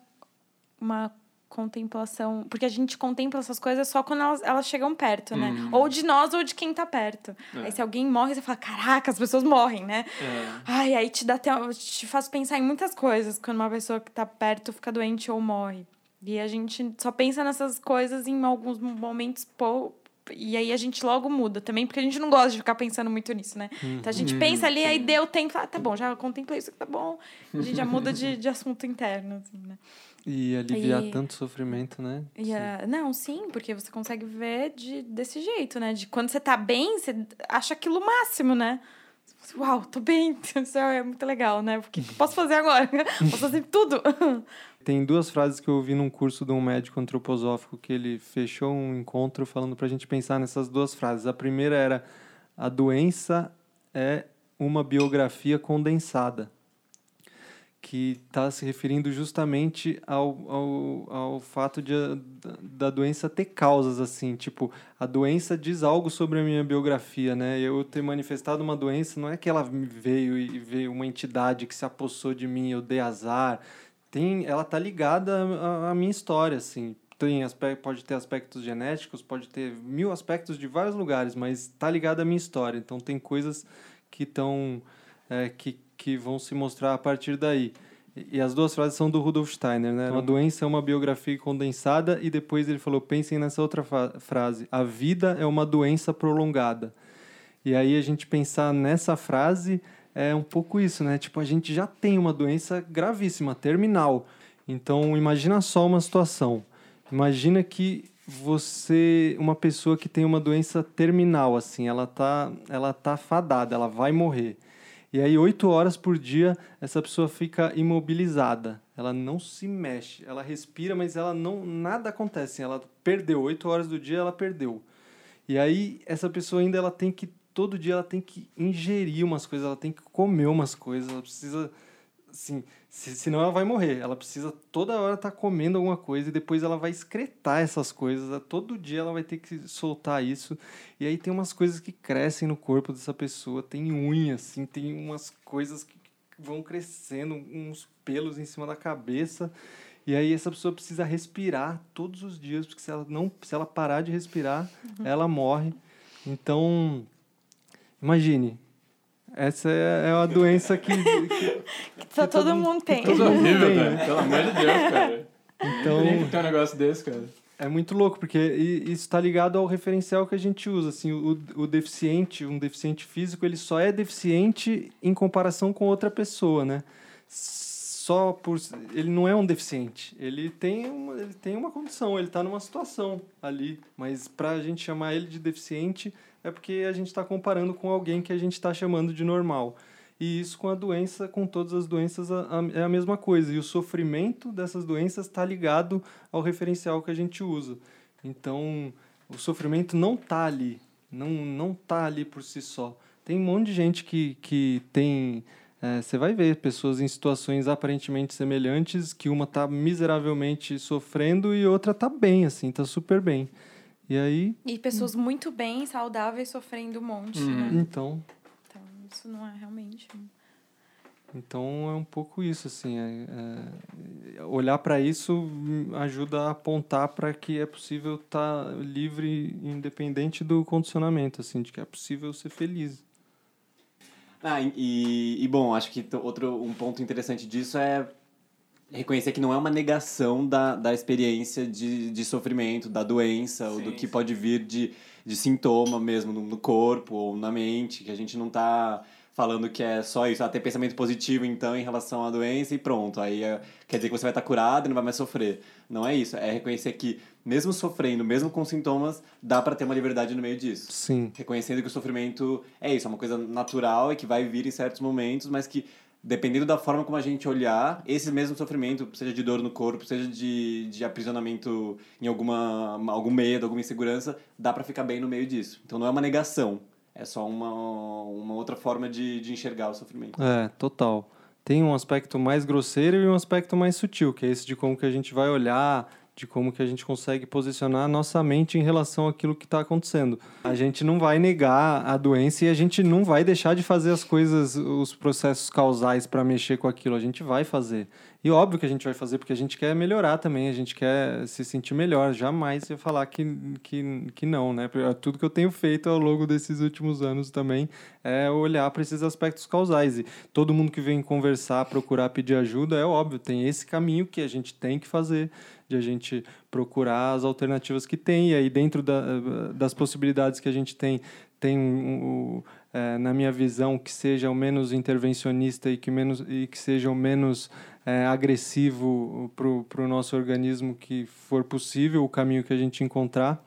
uma contemplação. Porque a gente contempla essas coisas só quando elas, elas chegam perto, né? Uhum. Ou de nós ou de quem tá perto. É. Aí se alguém morre, você fala: caraca, as pessoas morrem, né? É. Ai, aí te dá até. te faz pensar em muitas coisas quando uma pessoa que tá perto fica doente ou morre. E a gente só pensa nessas coisas em alguns momentos pou... E aí a gente logo muda também, porque a gente não gosta de ficar pensando muito nisso, né? Então a gente pensa ali, aí deu tempo, ah, tá bom, já contemplei isso que tá bom. A gente já muda de, de assunto interno, assim, né? E aliviar E- tanto sofrimento, né? E a- Não, sim, porque você consegue ver de, desse jeito, né? De quando você tá bem, você acha aquilo o máximo, né? Uau, tô bem, isso é muito legal, né? O que posso fazer agora? Posso fazer tudo. Tem duas frases que eu ouvi num curso de um médico antroposófico que ele fechou um encontro falando pra gente pensar nessas duas frases. A primeira era: a doença é uma biografia condensada, que está se referindo justamente ao, ao, ao fato de a- da- doença ter causas assim, tipo, a doença diz algo sobre a minha biografia, né? Eu ter manifestado uma doença não é que ela veio e veio uma entidade que se apossou de mim, eu dei azar. Tem, ela tá ligada à, à minha história, assim. Tem aspecto, pode ter aspectos genéticos, pode ter mil aspectos de vários lugares, mas tá ligada à minha história. Então tem coisas que estão é, que, que vão se mostrar a partir daí. E, e as duas frases são do Rudolf Steiner, né? Uma doença é uma biografia condensada e depois ele falou, pensem nessa outra frase, a vida é uma doença prolongada. E aí a gente pensar nessa frase é um pouco isso, né? Tipo, a gente já tem uma doença gravíssima, terminal. Então, imagina só uma situação. Imagina que você, uma pessoa que tem uma doença terminal, assim, ela tá, ela tá fadada, ela vai morrer. E aí, oito horas por dia, essa pessoa fica imobilizada. Ela não se mexe. Ela respira, mas ela não nada acontece. Ela perdeu oito horas do dia, ela perdeu. E aí essa pessoa ainda ela tem que todo dia ela tem que ingerir umas coisas, ela tem que comer umas coisas, ela precisa assim, se, senão ela vai morrer. Ela precisa toda hora estar comendo alguma coisa e depois ela vai excretar essas coisas. Todo dia ela vai ter que soltar isso. E aí tem umas coisas que crescem no corpo dessa pessoa, tem unha assim, tem umas coisas que vão crescendo, uns pelos em cima da cabeça. E aí essa pessoa precisa respirar todos os dias, porque se ela não, se ela parar de respirar, ela morre. Então, imagine, essa é é uma doença que, que- Só todo mundo tem. Tudo horrível, tem, cara. Pelo amor de Deus, cara. então Tem que ter um negócio desse, cara. é muito louco, porque isso está ligado ao referencial que a gente usa. Assim, o, o deficiente, um deficiente físico, ele só é deficiente em comparação com outra pessoa, né? Só por ele não é um deficiente, ele tem uma, ele tem uma condição, ele está numa situação ali, mas para a gente chamar ele de deficiente é porque a gente está comparando com alguém que a gente está chamando de normal. E isso com a doença, com todas as doenças, a- a- é a mesma coisa. E o sofrimento dessas doenças está ligado ao referencial que a gente usa. Então, o sofrimento não está ali. Não, não tá ali por si só. Tem um monte de gente que, que tem. é, Você vai ver pessoas em situações aparentemente semelhantes, que uma tá miseravelmente sofrendo e outra tá bem, assim, tá super bem. E aí, E pessoas muito bem, saudáveis, sofrendo um monte, Uhum. né? então, Então, isso não é realmente... Então é um pouco isso, assim. é- é- olhar para isso hum, ajuda a apontar para que é possível estar livre, independente do condicionamento, assim, de que é possível ser feliz. Ah, e, e, bom, acho que outro um ponto interessante disso é reconhecer que não é uma negação da, da experiência de, de sofrimento, da doença, ou do que pode vir de, de sintoma mesmo no, no corpo ou na mente, que a gente não tá falando que é só isso, ah, ter pensamento positivo então em relação à doença e pronto, aí é- quer dizer que você vai estar curado e não vai mais sofrer. Não é isso, é reconhecer que mesmo sofrendo, mesmo com sintomas, dá para ter uma liberdade no meio disso Sim. reconhecendo que o sofrimento é isso, é uma coisa natural e que vai vir em certos momentos, mas que dependendo da forma como a gente olhar, esse mesmo sofrimento, seja de dor no corpo, seja de, de aprisionamento em alguma algum medo, alguma insegurança, dá pra ficar bem no meio disso. Então não é uma negação, é só uma, uma outra forma de, de enxergar o sofrimento. É, total. Tem um aspecto mais grosseiro e um aspecto mais sutil, que é esse de como que a gente vai olhar, de como que a gente consegue posicionar a nossa mente em relação àquilo que está acontecendo. A gente não vai negar a doença e a gente não vai deixar de fazer as coisas, os processos causais para mexer com aquilo. A gente vai fazer. E óbvio que a gente vai fazer porque a gente quer melhorar também, a gente quer se sentir melhor. Jamais ia falar que, que, que não, né? Tudo que eu tenho feito ao longo desses últimos anos também é olhar para esses aspectos causais. E todo mundo que vem conversar, procurar pedir ajuda, é óbvio, tem esse caminho que a gente tem que fazer de a gente procurar as alternativas que tem. E aí, dentro da, das possibilidades que a gente tem, tem um, um, é, na minha visão, que seja o menos intervencionista e que, menos, e que seja o menos é, agressivo para o nosso organismo que for possível, o caminho que a gente encontrar.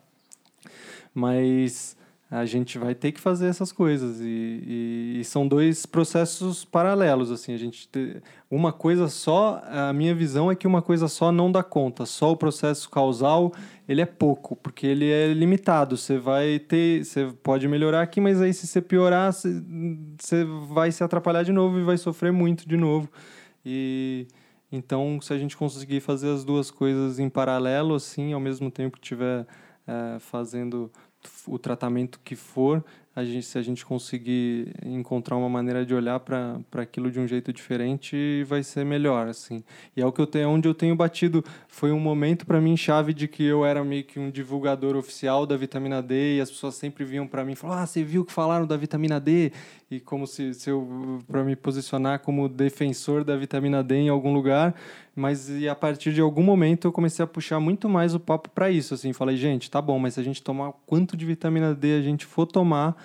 Mas a gente vai ter que fazer essas coisas. E, e, e, são dois processos paralelos assim. A gente te, uma coisa só a minha visão é que uma coisa só não dá conta. Só o processo causal ele é pouco porque ele é limitado. Você vai ter você pode melhorar aqui mas aí se você piorar você, você vai se atrapalhar de novo e vai sofrer muito de novo. E então se a gente conseguir fazer as duas coisas em paralelo assim ao mesmo tempo que tiver é, fazendo o tratamento que for, a gente, se a gente conseguir encontrar uma maneira de olhar para aquilo de um jeito diferente, vai ser melhor, assim. E é o que eu tenho, onde eu tenho batido, foi um momento para mim chave de que eu era meio que um divulgador oficial da vitamina D e as pessoas sempre vinham para mim e falavam: "Ah, você viu que falaram da vitamina D?" E como se, se eu para me posicionar como defensor da vitamina D em algum lugar, mas e a partir de algum momento eu comecei a puxar muito mais o papo para isso, assim, falei: "Gente, tá bom, mas se a gente tomar quanto de vitamina D a gente for tomar,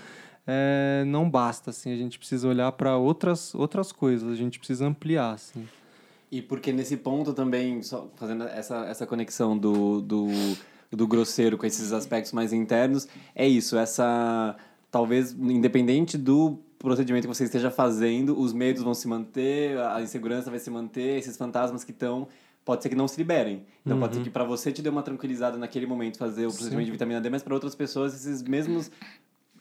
é, não basta, assim, a gente precisa olhar para outras, outras coisas, a gente precisa ampliar, assim. E porque nesse ponto também, só fazendo essa, essa conexão do, do, do grosseiro com esses aspectos mais internos, é isso, essa, talvez, independente do procedimento que você esteja fazendo, os medos vão se manter, a insegurança vai se manter, esses fantasmas que estão pode ser que não se liberem. Então uhum. pode ser uhum. que para você te dê uma tranquilizada naquele momento fazer o procedimento Sim. de vitamina D, mas para outras pessoas esses mesmos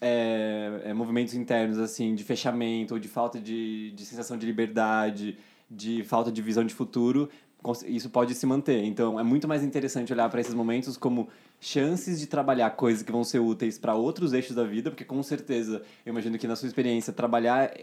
é, é, movimentos internos, assim, de fechamento ou de falta de, de sensação de liberdade, de falta de visão de futuro, isso pode se manter. Então, é muito mais interessante olhar para esses momentos como chances de trabalhar coisas que vão ser úteis para outros eixos da vida, porque com certeza, eu imagino que na sua experiência, trabalhar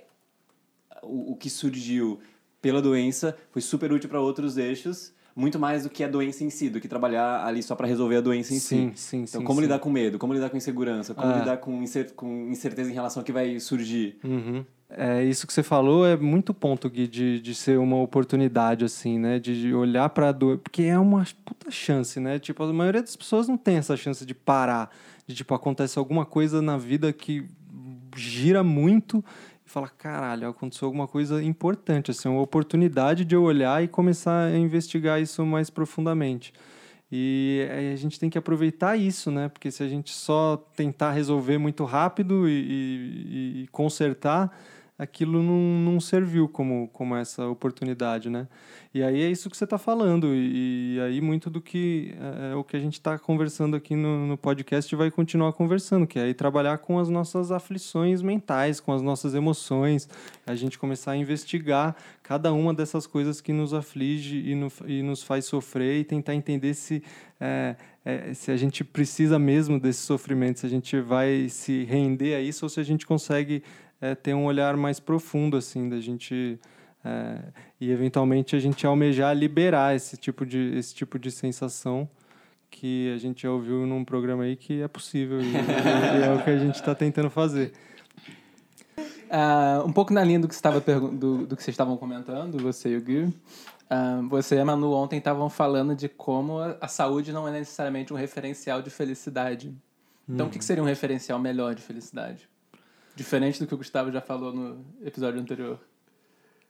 o, o que surgiu pela doença foi super útil para outros eixos muito mais do que a doença em si, do que trabalhar ali só para resolver a doença em sim, si. Sim, então, sim, como sim. lidar com medo, como lidar com insegurança, como ah. lidar com, incer com incerteza em relação ao que vai surgir. Uhum. É, isso que você falou é muito ponto, Gui, de, de ser uma oportunidade, assim, né? De olhar para a dor. Porque é uma puta chance, né? Tipo, a maioria das pessoas não tem essa chance de parar. De, tipo, acontece alguma coisa na vida que gira muito fala, caralho, aconteceu alguma coisa importante, assim, uma oportunidade de eu olhar e começar a investigar isso mais profundamente. E a gente tem que aproveitar isso, né? Porque se a gente só tentar resolver muito rápido e, e, e consertar, aquilo não, não serviu como, como essa oportunidade, né? E aí é isso que você está falando, e, e, aí muito do que é, é o que a gente está conversando aqui no, no podcast vai continuar conversando, que é aí trabalhar com as nossas aflições mentais, com as nossas emoções, a gente começar a investigar cada uma dessas coisas que nos aflige e, no, e nos faz sofrer e tentar entender se, é, é, se a gente precisa mesmo desse sofrimento, se a gente vai se render a isso ou se a gente consegue é, ter um olhar mais profundo, assim, da gente... É, e eventualmente a gente almejar liberar esse tipo de, esse tipo de sensação que a gente já ouviu num programa aí que é possível e, e é o que a gente está tentando fazer. Uh, um pouco na linha do que, estava do, do que vocês estavam comentando, você e o Gui, uh, você e a Manu ontem estavam falando de como a, saúde não é necessariamente um referencial de felicidade. Então, hum. o que seria um referencial melhor de felicidade? Diferente do que o Gustavo já falou no episódio anterior.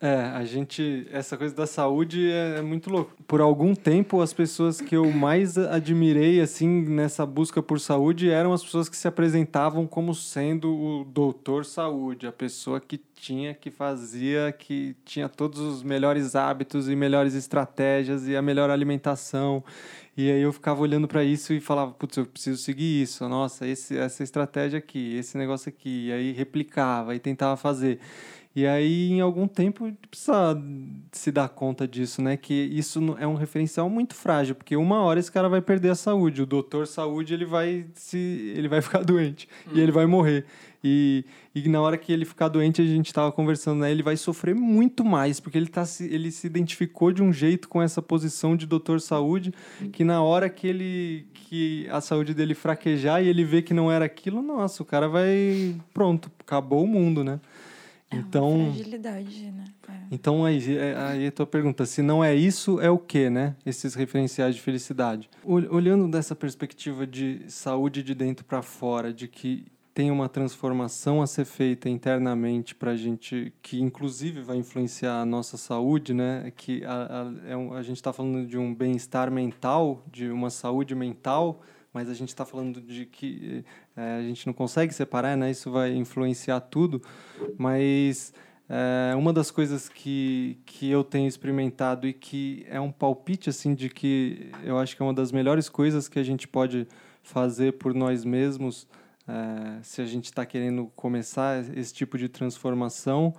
É, a gente. Essa coisa da saúde é, é, muito louco. Por algum tempo, as pessoas que eu mais admirei, assim, nessa busca por saúde eram as pessoas que se apresentavam como sendo o doutor saúde, a pessoa que tinha, que fazia, que tinha todos os melhores hábitos e melhores estratégias e a melhor alimentação. E aí eu ficava olhando para isso e falava, putz, eu preciso seguir isso. Nossa, esse, essa estratégia aqui, esse negócio aqui. E aí replicava e tentava fazer. E aí, em algum tempo, precisa se dar conta disso, né? Que isso é um referencial muito frágil, porque uma hora esse cara vai perder a saúde. O doutor saúde, ele vai, se, ele vai ficar doente hum. e ele vai morrer. E, e na hora que ele ficar doente, a gente estava conversando, né? Ele vai sofrer muito mais, porque ele, tá, ele se identificou de um jeito com essa posição de doutor saúde, que na hora que ele que a saúde dele fraquejar e ele vê que não era aquilo, nossa, o cara vai... Pronto, acabou o mundo, né? É Então- uma fragilidade, né? É. Então aí, é- aí a tua pergunta, se não é isso, é o que, né? Esses referenciais de felicidade. Ol- Olhando dessa perspectiva de saúde de dentro para fora, de que tem uma transformação a ser feita internamente para a gente, que inclusive vai influenciar a nossa saúde, né? Que a, a, é um- a gente está falando de um bem-estar mental, de uma saúde mental, mas a gente está falando de que eh, a gente não consegue separar, né? Isso vai influenciar tudo, mas é, uma das coisas que, que eu tenho experimentado e que é um palpite assim de que eu acho que é uma das melhores coisas que a gente pode fazer por nós mesmos é, se a gente está querendo começar esse tipo de transformação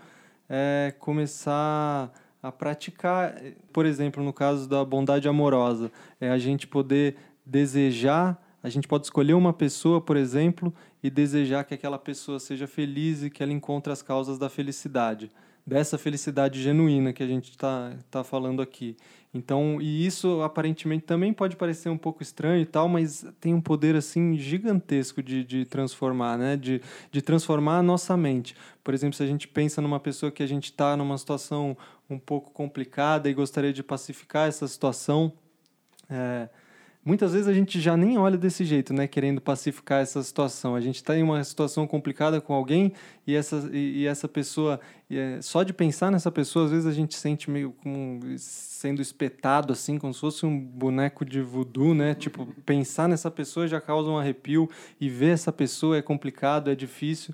é começar a praticar, por exemplo, no caso da bondade amorosa, é a gente poder desejar, a gente pode escolher uma pessoa, por exemplo, e desejar que aquela pessoa seja feliz e que ela encontre as causas da felicidade, dessa felicidade genuína que a gente está tá falando aqui. Então, e isso aparentemente também pode parecer um pouco estranho e tal, mas tem um poder assim gigantesco de, de transformar, né? De, de transformar a nossa mente. Por exemplo, se a gente pensa numa pessoa que a gente está numa situação um pouco complicada e gostaria de pacificar essa situação, é, muitas vezes a gente já nem olha desse jeito, né? Querendo pacificar essa situação. A gente está em uma situação complicada com alguém e essa, e, e essa pessoa, e é, só de pensar nessa pessoa, às vezes a gente sente meio como sendo espetado, assim, como se fosse um boneco de voodoo, né? Tipo, pensar nessa pessoa já causa um arrepio e ver essa pessoa é complicado, é difícil.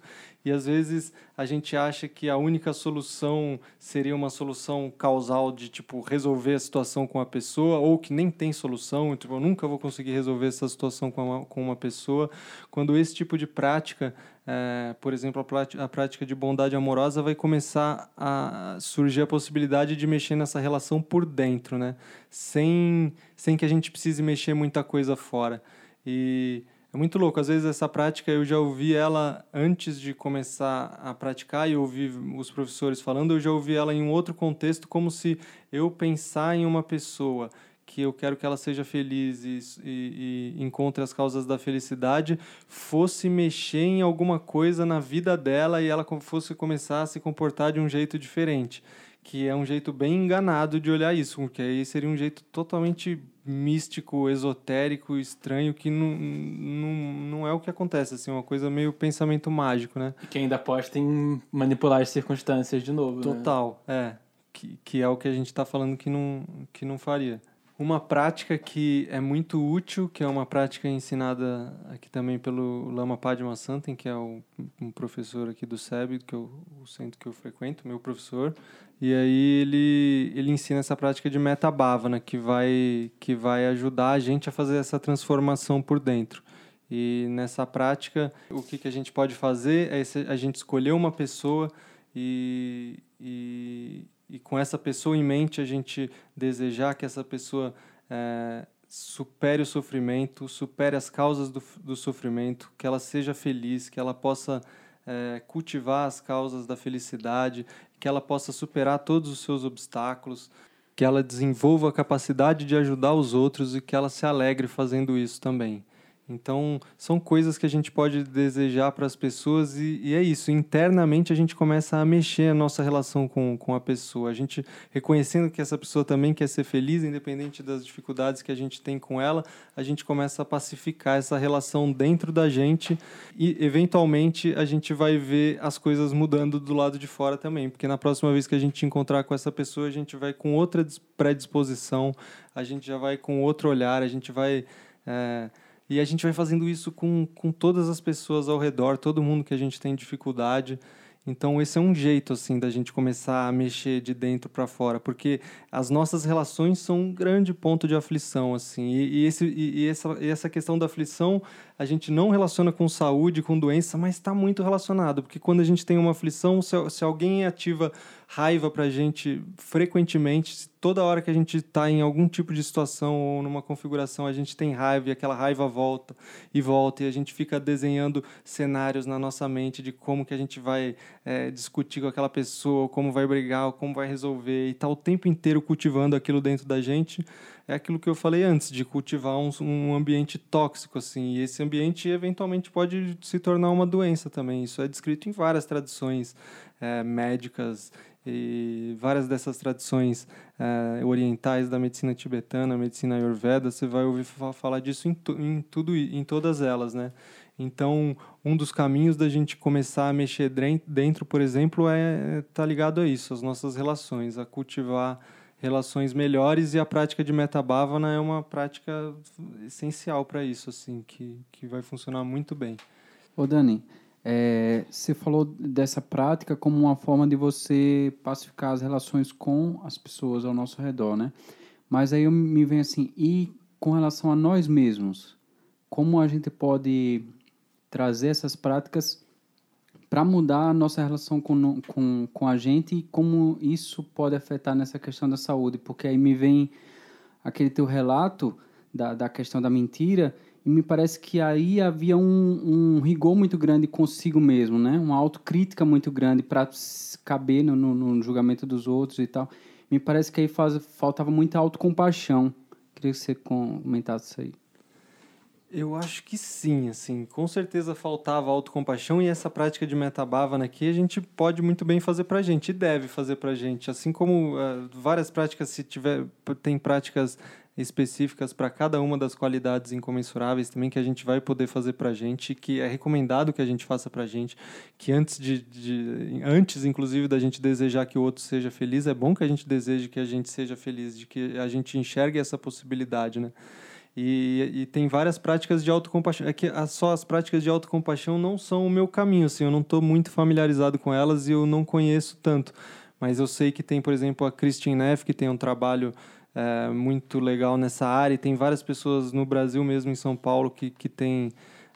E às vezes a gente acha que a única solução seria uma solução causal de tipo resolver a situação com a pessoa ou que nem tem solução, tipo, eu nunca vou conseguir resolver essa situação com uma, com uma pessoa. Quando esse tipo de prática, é, por exemplo, a, a prática de bondade amorosa vai começar a surgir a possibilidade de mexer nessa relação por dentro, né? Sem, sem que a gente precise mexer muita coisa fora. E é muito louco. Às vezes essa prática eu já ouvi ela antes de começar a praticar e ouvir os professores falando, eu já ouvi ela em um outro contexto, como se eu pensar em uma pessoa que eu quero que ela seja feliz e, e, e encontre as causas da felicidade, fosse mexer em alguma coisa na vida dela e ela fosse começar a se comportar de um jeito diferente. Que é um jeito bem enganado de olhar isso, porque aí seria um jeito totalmente místico, esotérico, estranho, que não, não, não é o que acontece, assim, uma coisa meio pensamento mágico, né? E que ainda aposta em manipular as circunstâncias de novo, né? Total, é. Que, que é o que a gente está falando que não, que não faria. Uma prática que é muito útil, que é uma prática ensinada aqui também pelo Lama Padma Santen, que é o- um professor aqui do SEB, que eu, o centro que eu frequento, meu professor. E aí ele, ele ensina essa prática de meta bhavana, que vai, que vai ajudar a gente a fazer essa transformação por dentro. E nessa prática, o que, que a gente pode fazer é a gente escolher uma pessoa e, e, e com essa pessoa em mente a gente desejar que essa pessoa eh, supere o sofrimento, supere as causas do, do sofrimento, que ela seja feliz, que ela possa eh, cultivar as causas da felicidade, que ela possa superar todos os seus obstáculos, que ela desenvolva a capacidade de ajudar os outros e que ela se alegre fazendo isso também. Então, são coisas que a gente pode desejar para as pessoas e, e é isso. Internamente, a gente começa a mexer a nossa relação com, com a pessoa. A gente reconhecendo que essa pessoa também quer ser feliz, independente das dificuldades que a gente tem com ela, a gente começa a pacificar essa relação dentro da gente e, eventualmente, a gente vai ver as coisas mudando do lado de fora também. Porque na próxima vez que a gente encontrar com essa pessoa, a gente vai com outra dis- predisposição, a gente já vai com outro olhar, a gente vai. é, e a gente vai fazendo isso com, com todas as pessoas ao redor, todo mundo que a gente tem dificuldade. Então, esse é um jeito, assim, da gente começar a mexer de dentro para fora, porque as nossas relações são um grande ponto de aflição, assim, e, e esse, e, e essa, e essa questão da aflição a gente não relaciona com saúde, com doença, mas está muito relacionado, porque quando a gente tem uma aflição, se, se alguém ativa raiva para a gente frequentemente, toda hora que a gente está em algum tipo de situação ou numa configuração, a gente tem raiva e aquela raiva volta e volta, e a gente fica desenhando cenários na nossa mente de como que a gente vai é, discutir com aquela pessoa, como vai brigar, como vai resolver, e tá o tempo inteiro cultivando aquilo dentro da gente, é aquilo que eu falei antes, de cultivar um, um ambiente tóxico, assim, e esse ambiente eventualmente pode se tornar uma doença também. Isso é descrito em várias tradições é, médicas e várias dessas tradições é, orientais da medicina tibetana, medicina ayurveda, você vai ouvir falar disso em, em tudo em todas elas, né? Então, um dos caminhos da gente começar a mexer dentro, por exemplo, é tá ligado a isso, as nossas relações, a cultivar relações melhores e a prática de metabhavana é uma prática essencial para isso, assim, que, que vai funcionar muito bem. Ô Dani, é, você falou dessa prática como uma forma de você pacificar as relações com as pessoas ao nosso redor, né? Mas aí me vem assim, e com relação a nós mesmos, como a gente pode trazer essas práticas para mudar a nossa relação com, com, com a gente e como isso pode afetar nessa questão da saúde. Porque aí me vem aquele teu relato da, da questão da mentira e me parece que aí havia um, um rigor muito grande consigo mesmo, né? Uma autocrítica muito grande para caber no, no, no, julgamento dos outros e tal. Me parece que aí faz, faltava muita autocompaixão. Queria que você comentasse isso aí. Eu acho que sim, assim, com certeza faltava autocompaixão e essa prática de metabhavana aqui a gente pode muito bem fazer pra gente e deve fazer pra gente, assim como uh, várias práticas se tiver tem práticas específicas para cada uma das qualidades incomensuráveis também que a gente vai poder fazer para a gente, que é recomendado que a gente faça para a gente, que antes de, de, antes inclusive da gente desejar que o outro seja feliz, é bom que a gente deseje que a gente seja feliz, de que a gente enxergue essa possibilidade, né? E, e, tem várias práticas de autocompaixão. É que só as práticas de autocompaixão não são o meu caminho, assim, eu não estou muito familiarizado com elas e eu não conheço tanto. Mas eu sei que tem, por exemplo, a Christine Neff, que tem um trabalho é, muito legal nessa área, e tem várias pessoas no Brasil mesmo, em São Paulo, que, que tem,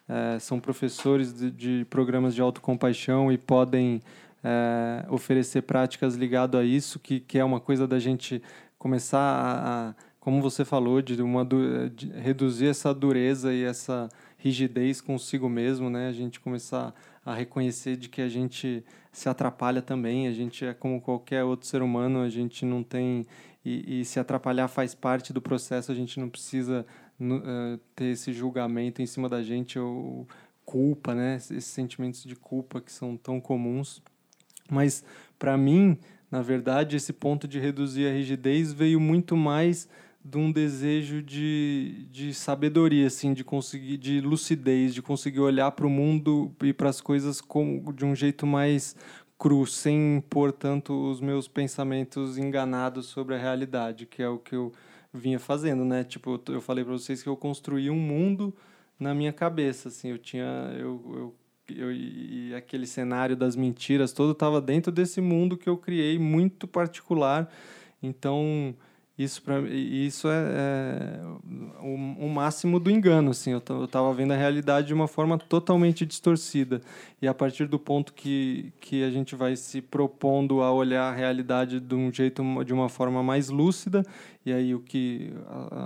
é, são professores de, de, programas de autocompaixão e podem é, oferecer práticas ligadas a isso, que, que é uma coisa da gente começar a, a como você falou, de, uma, de reduzir essa dureza e essa rigidez consigo mesmo, né? A gente começar a reconhecer de que a gente se atrapalha também, a gente é como qualquer outro ser humano, a gente não tem e, e se atrapalhar faz parte do processo, a gente não precisa uh, ter esse julgamento em cima da gente ou culpa, né? Esses sentimentos de culpa que são tão comuns. Mas para mim, na verdade, esse ponto de reduzir a rigidez veio muito mais de um desejo de, de sabedoria, assim, de conseguir, de lucidez, de conseguir olhar para o mundo e para as coisas com, de um jeito mais cru, sem pôr tanto os meus pensamentos enganados sobre a realidade, que é o que eu vinha fazendo, né? Tipo, eu falei para vocês que eu construí um mundo na minha cabeça, assim, eu tinha eu, eu, eu e aquele cenário das mentiras todo estava dentro desse mundo que eu criei muito particular. Então, isso, pra, isso é, é o, o, máximo do engano. Assim. Eu estava vendo a realidade de uma forma totalmente distorcida. E a partir do ponto que, que a gente vai se propondo a olhar a realidade de um jeito, de uma forma mais lúcida, e aí o que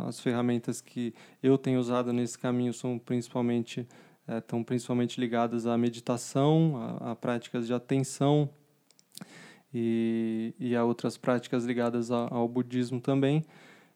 as ferramentas que eu tenho usado nesse caminho são principalmente estão é, principalmente ligadas à meditação, a, a práticas de atenção, e, e a outras práticas ligadas ao, budismo também,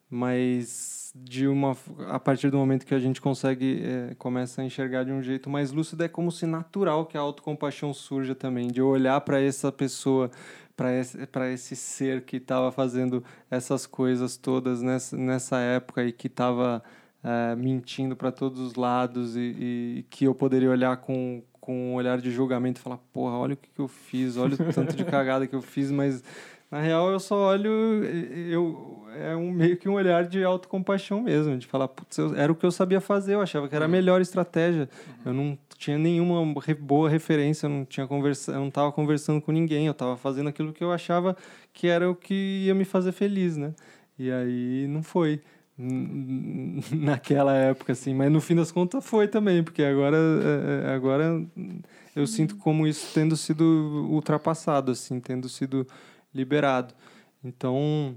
mas de uma a partir do momento que a gente consegue é, começa a enxergar de um jeito mais lúcido é como se natural que a autocompaixão surja também de olhar para essa pessoa para esse, esse ser que estava fazendo essas coisas todas nessa, nessa época e que estava é, mentindo para todos os lados e, e, que eu poderia olhar com, com um olhar de julgamento e falar, porra, olha o que, que eu fiz, olha o tanto de cagada que eu fiz, mas na real eu só olho, eu, é um, meio que um olhar de autocompaixão mesmo, de falar, putz, eu, era o que eu sabia fazer, eu achava que era a melhor estratégia, eu não tinha nenhuma boa referência, eu não tinha conversa, não estava conversando com ninguém, eu estava fazendo aquilo que eu achava que era o que ia me fazer feliz, né? E aí não foi naquela época, assim. Mas no fim das contas foi também, porque agora, é, é, agora eu sinto como isso tendo sido ultrapassado, assim, tendo sido liberado. Então,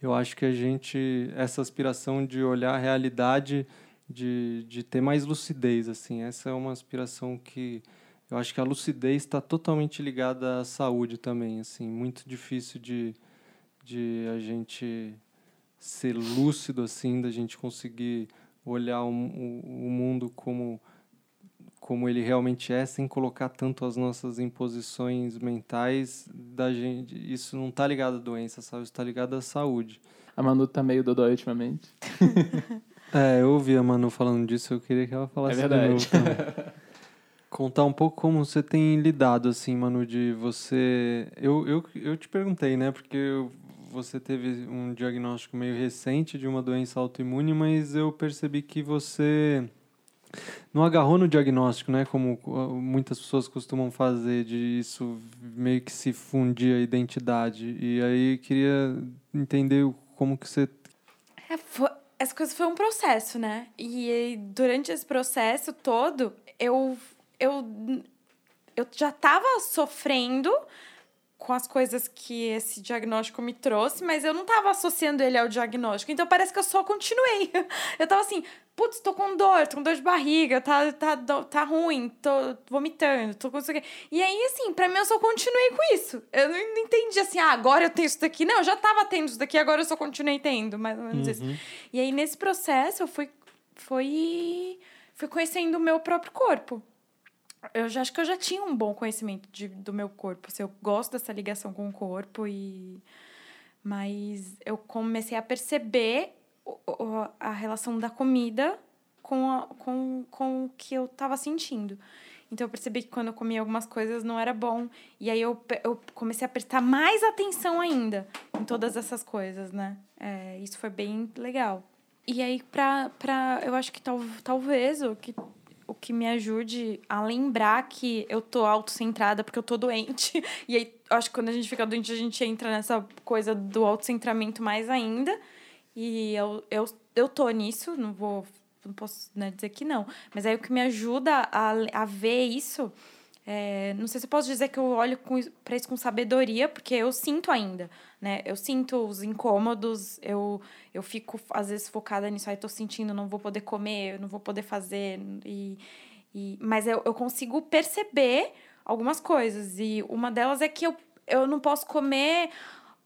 eu acho que a gente, essa aspiração de olhar a realidade, de, de ter mais lucidez, assim, essa é uma aspiração que eu acho que a lucidez está totalmente ligada à saúde também, assim, muito difícil de, de a gente ser lúcido assim, da gente conseguir olhar o, o, o mundo como como ele realmente é, sem colocar tanto as nossas imposições mentais da gente. Isso não tá ligado à doença, sabe? Isso tá ligado à saúde. A Manu tá meio dodói ultimamente. É, eu ouvi a Manu falando disso, eu queria que ela falasse É de verdade. novo também. Contar um pouco como você tem lidado, assim, Manu, de você... Eu, eu, eu te perguntei, né, porque eu- você teve um diagnóstico meio recente de uma doença autoimune, mas eu percebi que você não agarrou no diagnóstico, né, como uh, muitas pessoas costumam fazer, de isso meio que se fundir a identidade. E aí queria entender como que você É, foi- essa coisa foi um processo, né? E durante esse processo todo, eu, eu, eu já tava sofrendo com as coisas que esse diagnóstico me trouxe, mas eu não tava associando ele ao diagnóstico. Então parece que eu só continuei. Eu tava assim, putz, tô com dor, tô com dor de barriga, tá, tá, tá ruim, tô vomitando, tô com isso aqui. E aí, assim, pra mim eu só continuei com isso. Eu não entendi assim, ah, agora eu tenho isso daqui. Não, eu já tava tendo isso daqui, agora eu só continuei tendo, mais ou menos isso. E aí, nesse processo, eu fui, fui, fui conhecendo o meu próprio corpo. Eu já acho que eu já tinha um bom conhecimento de, do meu corpo. Assim, eu gosto dessa ligação com o corpo e mas eu comecei a perceber a relação da comida com, a, com, com o que eu tava sentindo. Então eu percebi que quando eu comia algumas coisas não era bom. E aí eu, eu comecei a prestar mais atenção ainda em todas essas coisas, né? É, isso foi bem legal. E aí, pra, pra, eu acho que tal, talvez o que, o que me ajude a lembrar que eu tô autocentrada porque eu tô doente. E aí, acho que quando a gente fica doente, a gente entra nessa coisa do autocentramento mais ainda. E eu, eu, eu tô nisso, não vou. Não posso né, dizer que não. Mas aí o que me ajuda a, a ver isso. É, não sei se eu posso dizer que eu olho com, isso- com sabedoria, porque eu sinto ainda, né? Eu sinto os incômodos, eu, eu fico, às vezes, focada nisso. Aí, tô sentindo, não vou poder comer, não vou poder fazer. E, e, mas eu, eu consigo perceber algumas coisas. E uma delas é que eu, eu não posso comer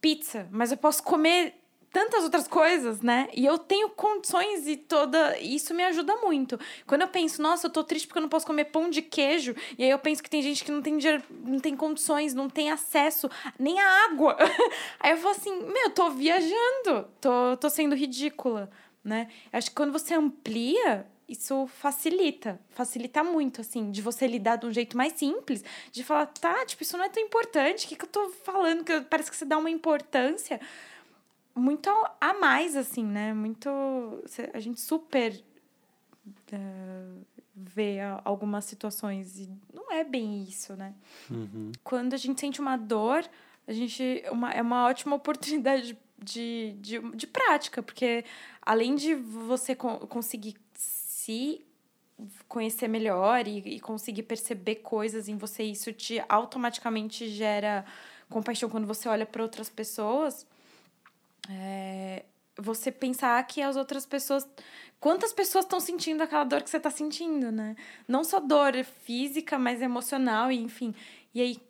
pizza, mas eu posso comer tantas outras coisas, né? E eu tenho condições e toda. Isso me ajuda muito. Quando eu penso, nossa, eu tô triste porque eu não posso comer pão de queijo, e aí eu penso que tem gente que não tem dinheiro, não tem condições, não tem acesso nem à água. aí eu falo assim, meu, eu tô viajando, tô, tô sendo ridícula, né? Acho que quando você amplia. Isso facilita, facilita muito, assim, de você lidar de um jeito mais simples, de falar, tá, tipo, isso não é tão importante, o que, que eu tô falando? Que parece que você dá uma importância muito a mais, assim, né? Muito. A gente super eh, vê algumas situações e não é bem isso, né? Quando a gente sente uma dor, a gente. Uma, é uma ótima oportunidade de, de, de prática, porque além de você con- conseguir se conhecer melhor e, e conseguir perceber coisas em você, isso te automaticamente gera compaixão quando você olha para outras pessoas é, você pensar que as outras pessoas. Quantas pessoas estão sentindo aquela dor que você está sentindo, né? Não só dor física, mas emocional, e enfim. E aí.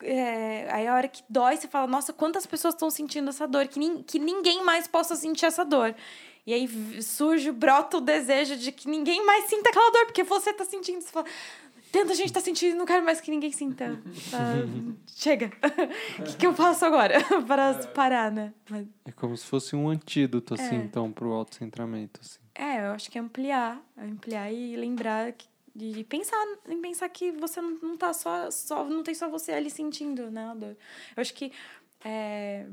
É, aí a hora que dói, você fala, nossa, quantas pessoas estão sentindo essa dor? Que, nin, que ninguém mais possa sentir essa dor. E aí surge, brota o desejo de que ninguém mais sinta aquela dor, porque você tá sentindo. Você fala, tanta gente tá sentindo, não quero mais que ninguém sinta. Tá, chega. O que, que eu faço agora? Para parar, né? Mas, É como se fosse um antídoto, assim, É. então, pro autocentramento, assim. é, eu acho que é ampliar. Ampliar e lembrar que, de pensar em pensar que você não, não tá só, só. Não tem só você ali sentindo, né, dor. Eu acho que é,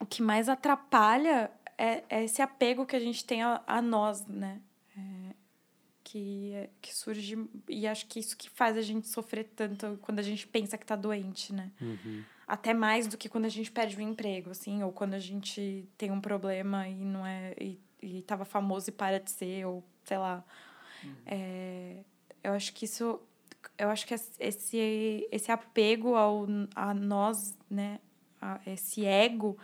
o que mais atrapalha é, é esse apego que a gente tem a, a nós, né? Que, que surge. E acho que isso que faz a gente sofrer tanto quando a gente pensa que tá doente, né? Até mais do que quando a gente perde o emprego, assim, ou quando a gente tem um problema e não é. E, e tava famoso e para de ser, ou sei lá. É, eu acho que isso. Eu acho que esse, esse apego ao, a nós, né? A, esse ego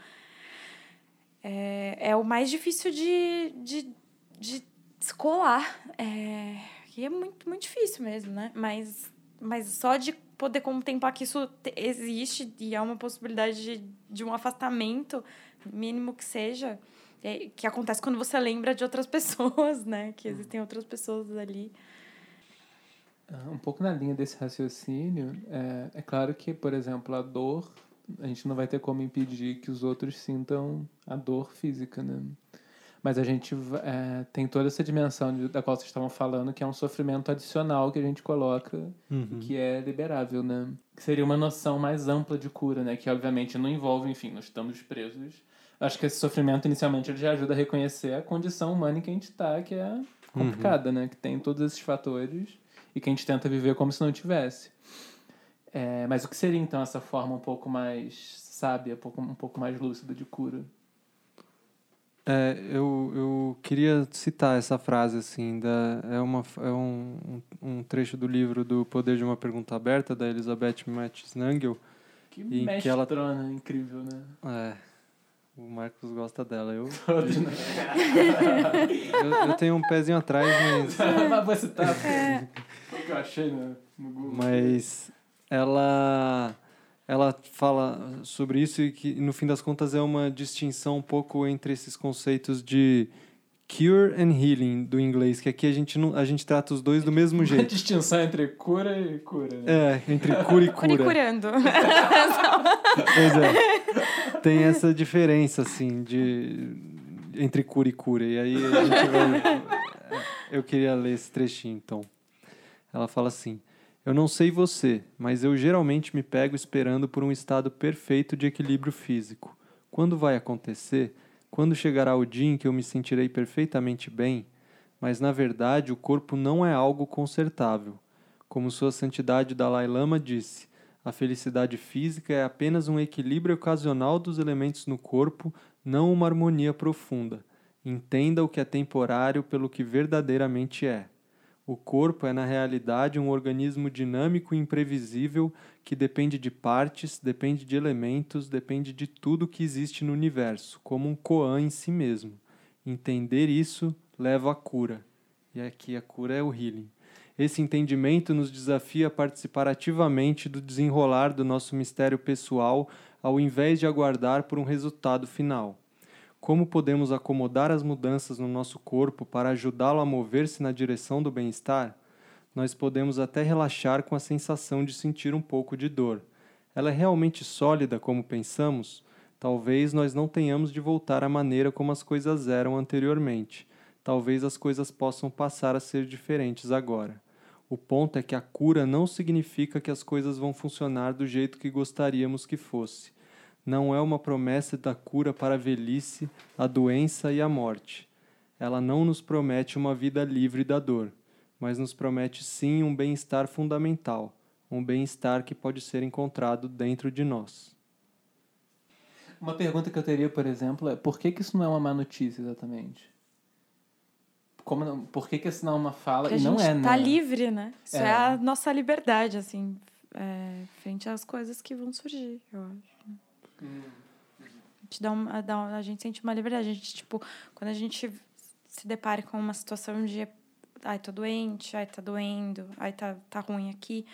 é, é o mais difícil de, de, de descolar. É, e é muito, muito difícil mesmo, né? Mas, mas só de poder contemplar que isso te- existe e há uma possibilidade de, de um afastamento, mínimo que seja, é, que acontece quando você lembra de outras pessoas, né? Que existem outras pessoas ali. Um pouco na linha desse raciocínio, é, é claro que, por exemplo, a dor, a gente não vai ter como impedir que os outros sintam a dor física, né? Mas a gente é, tem toda essa dimensão de, da qual vocês estavam falando, que é um sofrimento adicional que a gente coloca, Uhum. que é liberável, né? Que seria uma noção mais ampla de cura, né? Que obviamente não envolve, enfim, nós estamos presos. Acho que esse sofrimento, inicialmente, ele já ajuda a reconhecer a condição humana em que a gente está, que é complicada, né? Que tem todos esses fatores e que a gente tenta viver como se não tivesse. É, mas o que seria, então, essa forma um pouco mais sábia, um pouco, um pouco mais lúcida de cura? É, eu, eu queria citar essa frase, assim, da, é, uma, é um, um trecho do livro do Poder de uma Pergunta Aberta, da Elizabeth Mattis Nangel. Que E que ela- incrível, né? É, o Marcos gosta dela. Eu, né? eu, eu tenho um pezinho atrás, mas... Mas você tá... Foi o que eu achei no, no Google. Mas ela ela fala sobre isso e que no fim das contas é uma distinção um pouco entre esses conceitos de cure and healing do inglês, que aqui a gente não a gente trata os dois do mesmo Uma jeito. distinção entre cura e cura, né? É, entre cura e Curi cura. curando. Pois é. Tem essa diferença assim de entre cura e cura. E aí a gente vai eu queria ler esse trechinho então. Ela fala assim: Eu não sei você, mas eu geralmente me pego esperando por um estado perfeito de equilíbrio físico. Quando vai acontecer? Quando chegará o dia em que eu me sentirei perfeitamente bem? Mas na verdade, o corpo não é algo consertável. Como Sua Santidade Dalai Lama disse, a felicidade física é apenas um equilíbrio ocasional dos elementos no corpo, não uma harmonia profunda. Entenda o que é temporário pelo que verdadeiramente é. O corpo é, na realidade, um organismo dinâmico e imprevisível que depende de partes, depende de elementos, depende de tudo que existe no universo, como um koan em si mesmo. Entender isso leva à cura. E aqui a cura é o healing. Esse entendimento nos desafia a participar ativamente do desenrolar do nosso mistério pessoal, ao invés de aguardar por um resultado final. Como podemos acomodar as mudanças no nosso corpo para ajudá-lo a mover-se na direção do bem-estar? Nós podemos até relaxar com a sensação de sentir um pouco de dor. Ela é realmente sólida como pensamos? Talvez nós não tenhamos de voltar à maneira como as coisas eram anteriormente. Talvez as coisas possam passar a ser diferentes agora. O ponto é que a cura não significa que as coisas vão funcionar do jeito que gostaríamos que fosse não é uma promessa da cura para a velhice, a doença e a morte. Ela não nos promete uma vida livre da dor, mas nos promete sim um bem-estar fundamental, um bem-estar que pode ser encontrado dentro de nós. Uma pergunta que eu teria, por exemplo, é por que, que isso não é uma má notícia exatamente? Como não, por que, que isso não é uma fala? Porque a e não é, tá né? livre, né? Isso é. É. a nossa liberdade, assim, é, frente às coisas que vão surgir, eu acho. A gente, dá uma, dá uma- a gente sente uma liberdade. A gente, tipo, quando a gente se depara com uma situação de ai, tô doente, ai, tá doendo, ai, tá, tá ruim aqui.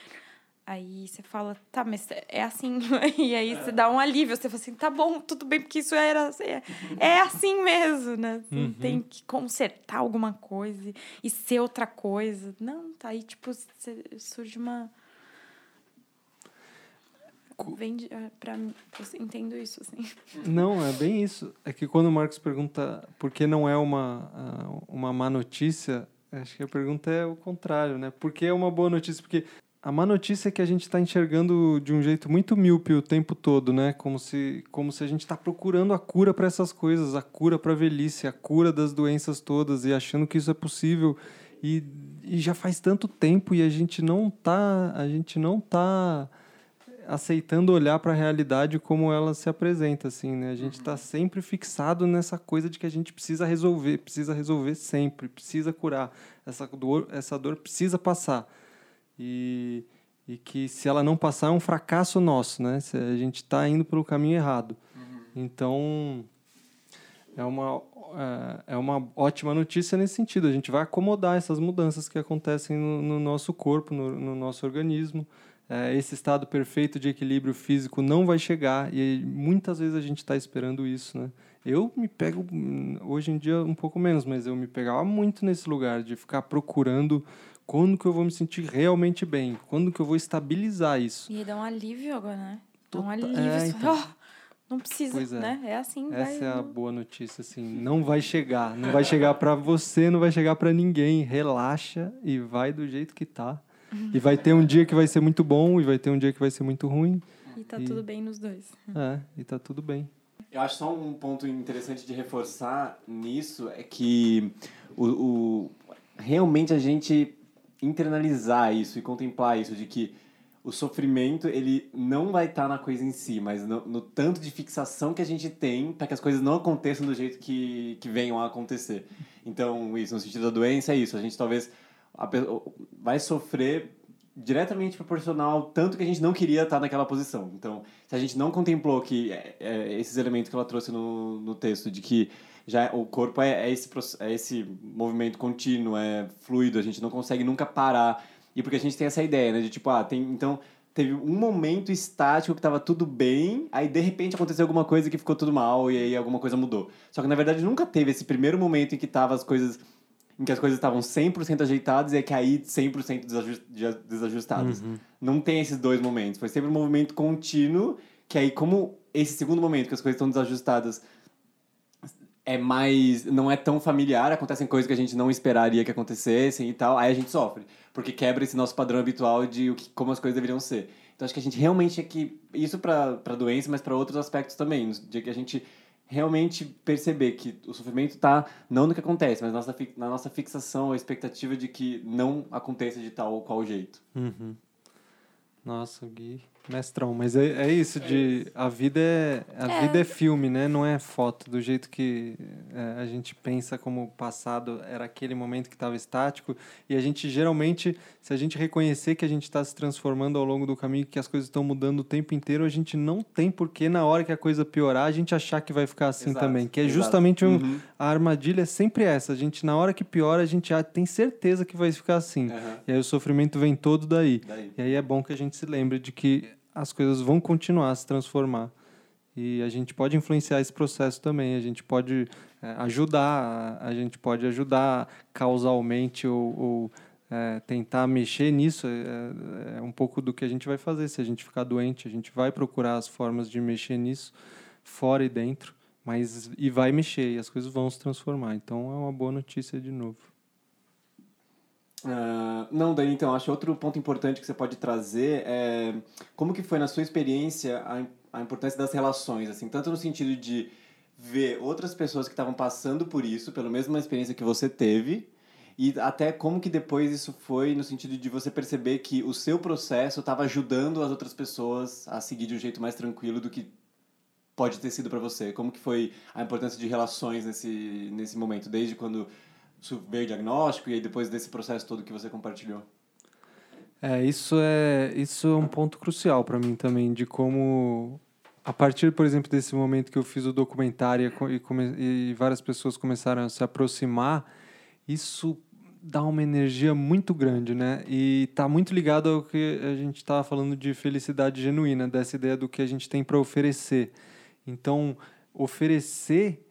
Aí você fala, tá, mas é assim. E aí você dá um alívio, você fala assim, tá bom, tudo bem, porque isso era. É, é assim mesmo, né? Você não tem que consertar alguma coisa e ser outra coisa. Não, tá aí, tipo, surge uma. Vem de, é, eu entendo isso, assim. Não, é bem isso. É que quando o Marcos pergunta por que não é uma, ah, uma má notícia, acho que a pergunta é o contrário, né? Por que é uma boa notícia? Porque a má notícia é que a gente está enxergando de um jeito muito míope o tempo todo, né? Como se, como se a gente está procurando a cura para essas coisas, a cura para a velhice, a cura das doenças todas e achando que isso é possível. E, e já faz tanto tempo e a gente não tá, a gente não tá aceitando olhar para a realidade como ela se apresenta, assim, né? A gente está sempre fixado nessa coisa de que a gente precisa resolver, precisa resolver sempre, precisa curar. Essa dor, essa dor precisa passar. E, e que se ela não passar é um fracasso nosso, né? Se a gente está indo pelo caminho errado. Então, é uma, é- é uma ótima notícia nesse sentido. A gente vai acomodar essas mudanças que acontecem no, no nosso corpo, no, no nosso organismo. É, esse estado perfeito de equilíbrio físico não vai chegar e muitas vezes a gente está esperando isso, né? Eu me pego hum, hoje em dia um pouco menos, mas eu me pegava muito nesse lugar de ficar procurando quando que eu vou me sentir realmente bem? Quando que eu vou estabilizar isso? E dá um alívio agora, né? Dá um alívio. é, você então. "Oh, não precisa, é. né? É assim, vai. Essa é a boa notícia, assim. Não vai chegar. Não vai chegar pra você, não vai chegar pra ninguém. Relaxa e vai do jeito que tá. E vai ter um dia que vai ser muito bom e vai ter um dia que vai ser muito ruim. E tá E- tudo bem nos dois. É, e tá tudo bem. Eu acho só um ponto interessante de reforçar nisso é que o, o- realmente a gente internalizar isso e contemplar isso de que o sofrimento ele não vai estar na coisa em si, mas no, no tanto de fixação que a gente tem para que as coisas não aconteçam do jeito que, que venham a acontecer. Então, isso, no sentido da doença, é isso. A gente talvez a vai sofrer diretamente proporcional ao tanto que a gente não queria estar naquela posição. Então, se a gente não contemplou que é, é, esses elementos que ela trouxe no, no texto, de que já o corpo é, é esse, é esse movimento contínuo, é fluido, a gente não consegue nunca parar. E porque a gente tem essa ideia, né, de tipo, ah, tem, então teve um momento estático que estava tudo bem, aí de repente aconteceu alguma coisa que ficou tudo mal e aí alguma coisa mudou. Só que na verdade nunca teve esse primeiro momento em que tava as coisas em que as coisas estavam 100% ajeitadas e é que aí 100% desaju- de- desajustadas. Não tem esses dois momentos. Foi sempre um movimento contínuo, que aí como esse segundo momento que as coisas estão desajustadas é mais não é tão familiar, acontecem coisas que a gente não esperaria que acontecessem e tal, aí a gente sofre, porque quebra esse nosso padrão habitual de o que, como as coisas deveriam ser. Então acho que a gente realmente é que isso para para doença, mas para outros aspectos também, no dia que a gente realmente perceber que o sofrimento está não no que acontece, mas na nossa, na nossa fixação, a expectativa de que não aconteça de tal ou qual jeito. Uhum. Nossa, Gui, mestrão. Mas é, é isso, de a vida é a É. vida é filme, né? Não é foto. Do jeito que é, a gente pensa como o passado era aquele momento que estava estático. E a gente geralmente, se a gente reconhecer que a gente está se transformando ao longo do caminho, que as coisas estão mudando o tempo inteiro, a gente não tem porquê na hora que a coisa piorar, a gente achar que vai ficar assim Exato, também. Que é exato. justamente um, Uhum. a armadilha é sempre essa. A gente, na hora que piora, a gente já tem certeza que vai ficar assim. Aham. E aí o sofrimento vem todo daí. Daí. E aí é bom que a gente se lembre de que as coisas vão continuar a se transformar. E a gente pode influenciar esse processo também. A gente pode é, ajudar, a gente pode ajudar causalmente ou, ou, é, tentar mexer nisso. É, é um pouco do que a gente vai fazer. Se a gente ficar doente, a gente vai procurar as formas de mexer nisso, fora e dentro. Mas, e vai mexer, e as coisas vão se transformar. Então é uma boa notícia de novo. Ah, não, Dani, então, acho outro ponto importante que você pode trazer é como que foi na sua experiência a, a importância das relações, assim, tanto no sentido de ver outras pessoas que estavam passando por isso, pela mesma experiência que você teve, e até como que depois isso foi no sentido de você perceber que o seu processo estava ajudando as outras pessoas a seguir de um jeito mais tranquilo do que pode ter sido para você. Como que foi a importância de relações nesse, nesse momento, desde quando su- veio o diagnóstico e aí depois desse processo todo que você compartilhou? É, isso é, isso é um ponto crucial para mim também, de como, a partir, por exemplo, desse momento que eu fiz o documentário e, come, e várias pessoas começaram a se aproximar, isso dá uma energia muito grande, né? E tá muito ligado ao que a gente estava falando de felicidade genuína, dessa ideia do que a gente tem para oferecer. Então, oferecer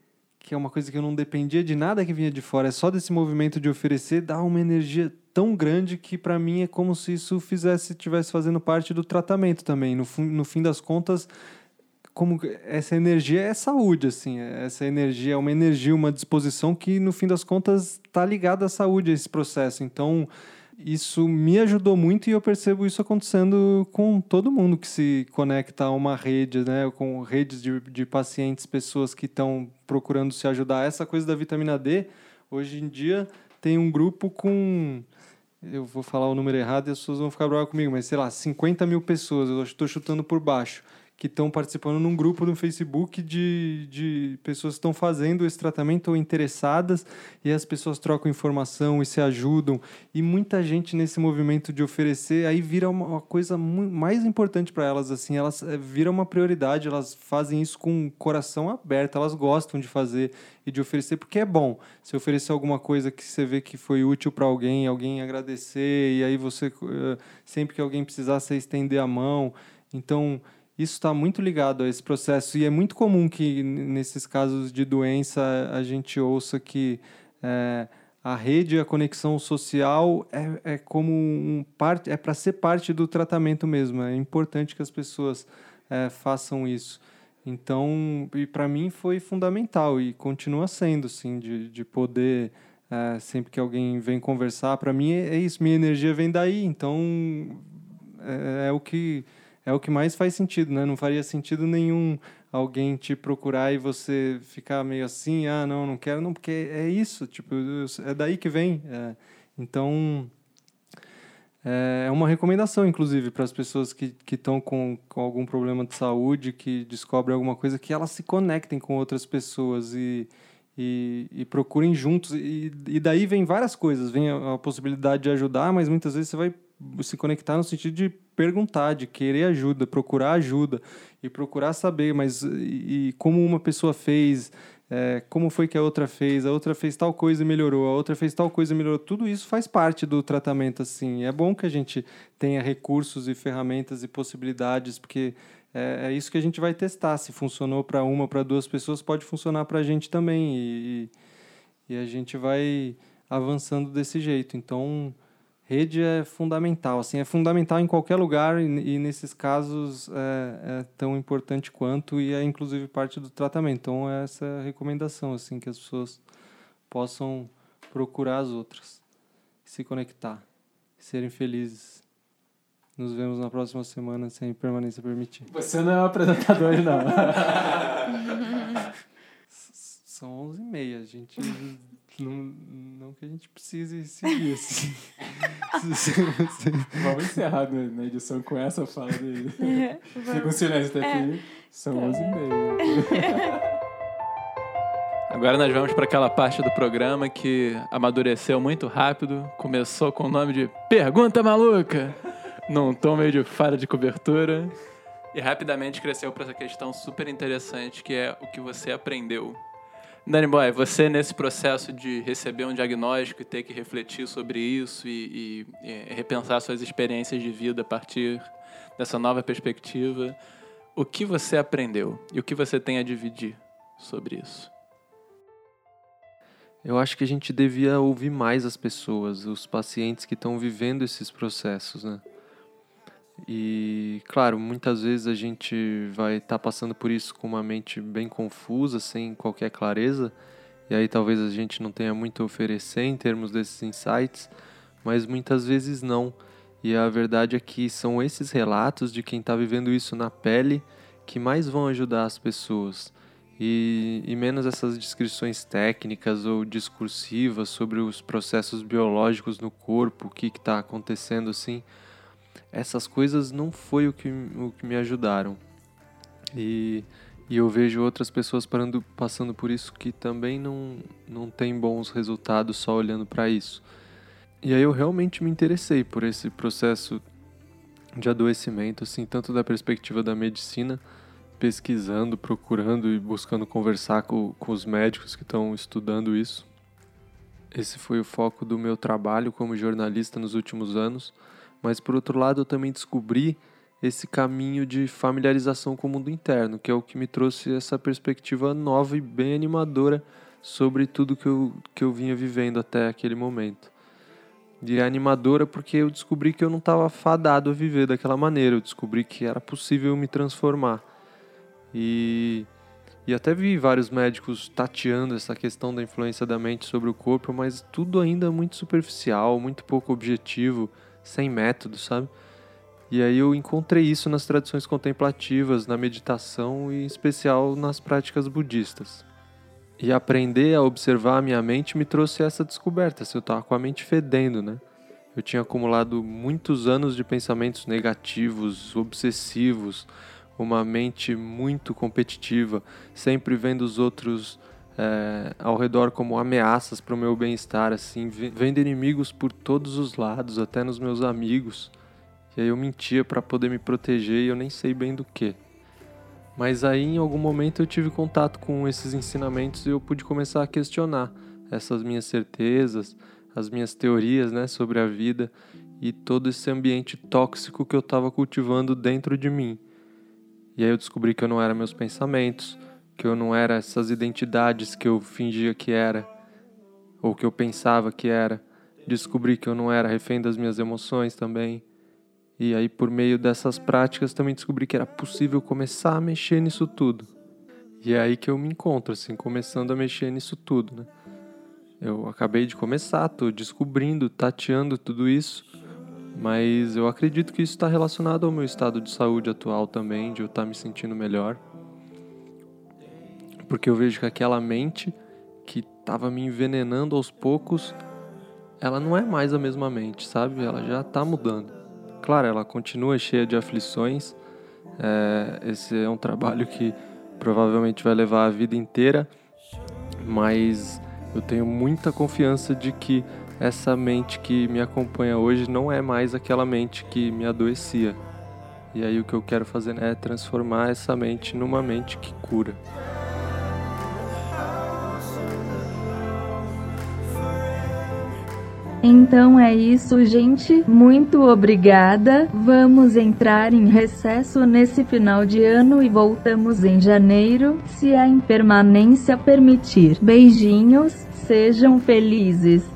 que é uma coisa que eu não dependia de nada que vinha de fora, é só desse movimento de oferecer, dá uma energia tão grande que para mim é como se isso fizesse tivesse fazendo parte do tratamento também. No, no fim das contas, como essa energia é saúde, assim, essa energia é uma energia, uma disposição que no fim das contas está ligada à saúde esse processo. Então, isso me ajudou muito e eu percebo isso acontecendo com todo mundo que se conecta a uma rede, né? Com redes de, de pacientes, pessoas que estão procurando se ajudar. Essa coisa da vitamina D, hoje em dia, tem um grupo com. Eu vou falar o número errado e as pessoas vão ficar bravas comigo, mas sei lá, 50 mil pessoas, eu estou chutando por baixo, que estão participando num grupo no Facebook de, de pessoas que estão fazendo esse tratamento ou interessadas, e as pessoas trocam informação e se ajudam. E muita gente nesse movimento de oferecer, aí vira uma, uma coisa mais importante para elas, assim, elas eh, vira uma prioridade, elas fazem isso com o coração aberto, elas gostam de fazer e de oferecer, porque é bom. Se oferecer alguma coisa que você vê que foi útil para alguém, alguém agradecer, e aí você, eh, sempre que alguém precisar, você estender a mão. Então, isso está muito ligado a esse processo e é muito comum que nesses casos de doença a gente ouça que é, a rede, a conexão social é, é como um parte, é para ser parte do tratamento mesmo. É importante que as pessoas é, façam isso. Então, e para mim foi fundamental e continua sendo, sim, de, de poder é, sempre que alguém vem conversar, para mim é, é, isso, minha energia vem daí. Então, é, é, o que é o que mais faz sentido, né? Não faria sentido nenhum alguém te procurar e você ficar meio assim, ah, não, não quero, não, porque é isso, tipo, é daí que vem. É, então, é, é uma recomendação, inclusive, para as pessoas que estão com, com algum problema de saúde, que descobrem alguma coisa, que elas se conectem com outras pessoas e, e, e procurem juntos. E, e daí vem várias coisas. Vem a, a possibilidade de ajudar, mas muitas vezes você vai se conectar no sentido de perguntar, de querer ajuda, procurar ajuda e procurar saber, mas e, e como uma pessoa fez, é, como foi que a outra fez, a outra fez tal coisa e melhorou, a outra fez tal coisa e melhorou. Tudo isso faz parte do tratamento, assim. É bom que a gente tenha recursos e ferramentas e possibilidades, porque é, é isso que a gente vai testar. Se funcionou para uma, para duas pessoas, pode funcionar para a gente também. E, e a gente vai avançando desse jeito. Então, rede é fundamental, assim, é fundamental em qualquer lugar e, e nesses casos é, é, tão importante quanto e é inclusive parte do tratamento. Então essa é a recomendação, assim, que as pessoas possam procurar as outras, se conectar, serem felizes. Nos vemos na próxima semana, sem permanência permitida. Você não é um apresentador, não. São 11h30, a gente não, não que a gente precise seguir assim. Vamos encerrar na edição com essa fala dele. É, Fica um silêncio até aqui. É. São 11 e meia. Agora nós vamos para aquela parte do programa que amadureceu muito rápido. Começou com o nome de Pergunta Maluca, num tom meio de falha de cobertura. E rapidamente cresceu para essa questão super interessante que é o que você aprendeu Danny Boy, você nesse processo de receber um diagnóstico e ter que refletir sobre isso e, e, e, repensar suas experiências de vida a partir dessa nova perspectiva, o que você aprendeu e o que você tem a dividir sobre isso? Eu acho que a gente devia ouvir mais as pessoas, os pacientes que estão vivendo esses processos, né? E, claro, muitas vezes a gente vai estar tá passando por isso com uma mente bem confusa, sem qualquer clareza, e aí talvez a gente não tenha muito a oferecer em termos desses insights, mas muitas vezes não. E a verdade é que são esses relatos de quem está vivendo isso na pele que mais vão ajudar as pessoas. E, e menos essas descrições técnicas ou discursivas sobre os processos biológicos no corpo, o que está acontecendo assim essas coisas não foi o que, o que me ajudaram. E, e eu vejo outras pessoas parando, passando por isso que também não, não tem bons resultados só olhando para isso. E aí eu realmente me interessei por esse processo de adoecimento, assim, tanto da perspectiva da medicina, pesquisando, procurando e buscando conversar com, com os médicos que estão estudando isso. Esse foi o foco do meu trabalho como jornalista nos últimos anos mas por outro lado eu também descobri esse caminho de familiarização com o mundo interno, que é o que me trouxe essa perspectiva nova e bem animadora sobre tudo que eu, que eu vinha vivendo até aquele momento. E é animadora porque eu descobri que eu não estava fadado a viver daquela maneira, eu descobri que era possível me transformar. E, e até vi vários médicos tateando essa questão da influência da mente sobre o corpo, mas tudo ainda muito superficial, muito pouco objetivo sem método, sabe? E aí eu encontrei isso nas tradições contemplativas, na meditação e em especial nas práticas budistas. E aprender a observar a minha mente me trouxe essa descoberta, se eu estava com a mente fedendo, né? Eu tinha acumulado muitos anos de pensamentos negativos, obsessivos, uma mente muito competitiva, sempre vendo os outros é, ao redor como ameaças para o meu bem-estar, assim, vendo inimigos por todos os lados, até nos meus amigos. E aí eu mentia para poder me proteger e eu nem sei bem do que. Mas aí em algum momento eu tive contato com esses ensinamentos e eu pude começar a questionar essas minhas certezas, as minhas teorias, né, sobre a vida e todo esse ambiente tóxico que eu estava cultivando dentro de mim. E aí eu descobri que eu não era meus pensamentos, que eu não era essas identidades que eu fingia que era, ou que eu pensava que era. Descobri que eu não era refém das minhas emoções também. E aí, por meio dessas práticas, também descobri que era possível começar a mexer nisso tudo. E é aí que eu me encontro, assim, começando a mexer nisso tudo, né? Eu acabei de começar, tô descobrindo, tateando tudo isso, mas eu acredito que isso está relacionado ao meu estado de saúde atual também, de eu estar tá me sentindo melhor. Porque eu vejo que aquela mente que estava me envenenando aos poucos, ela não é mais a mesma mente, sabe? Ela já está mudando. Claro, ela continua cheia de aflições. É, esse é um trabalho que provavelmente vai levar a vida inteira, mas eu tenho muita confiança de que essa mente que me acompanha hoje não é mais aquela mente que me adoecia. E aí o que eu quero fazer é transformar essa mente numa mente que cura. Então é isso, gente. Muito obrigada. Vamos entrar em recesso nesse final de ano e voltamos em janeiro, se a impermanência permitir. Beijinhos, sejam felizes.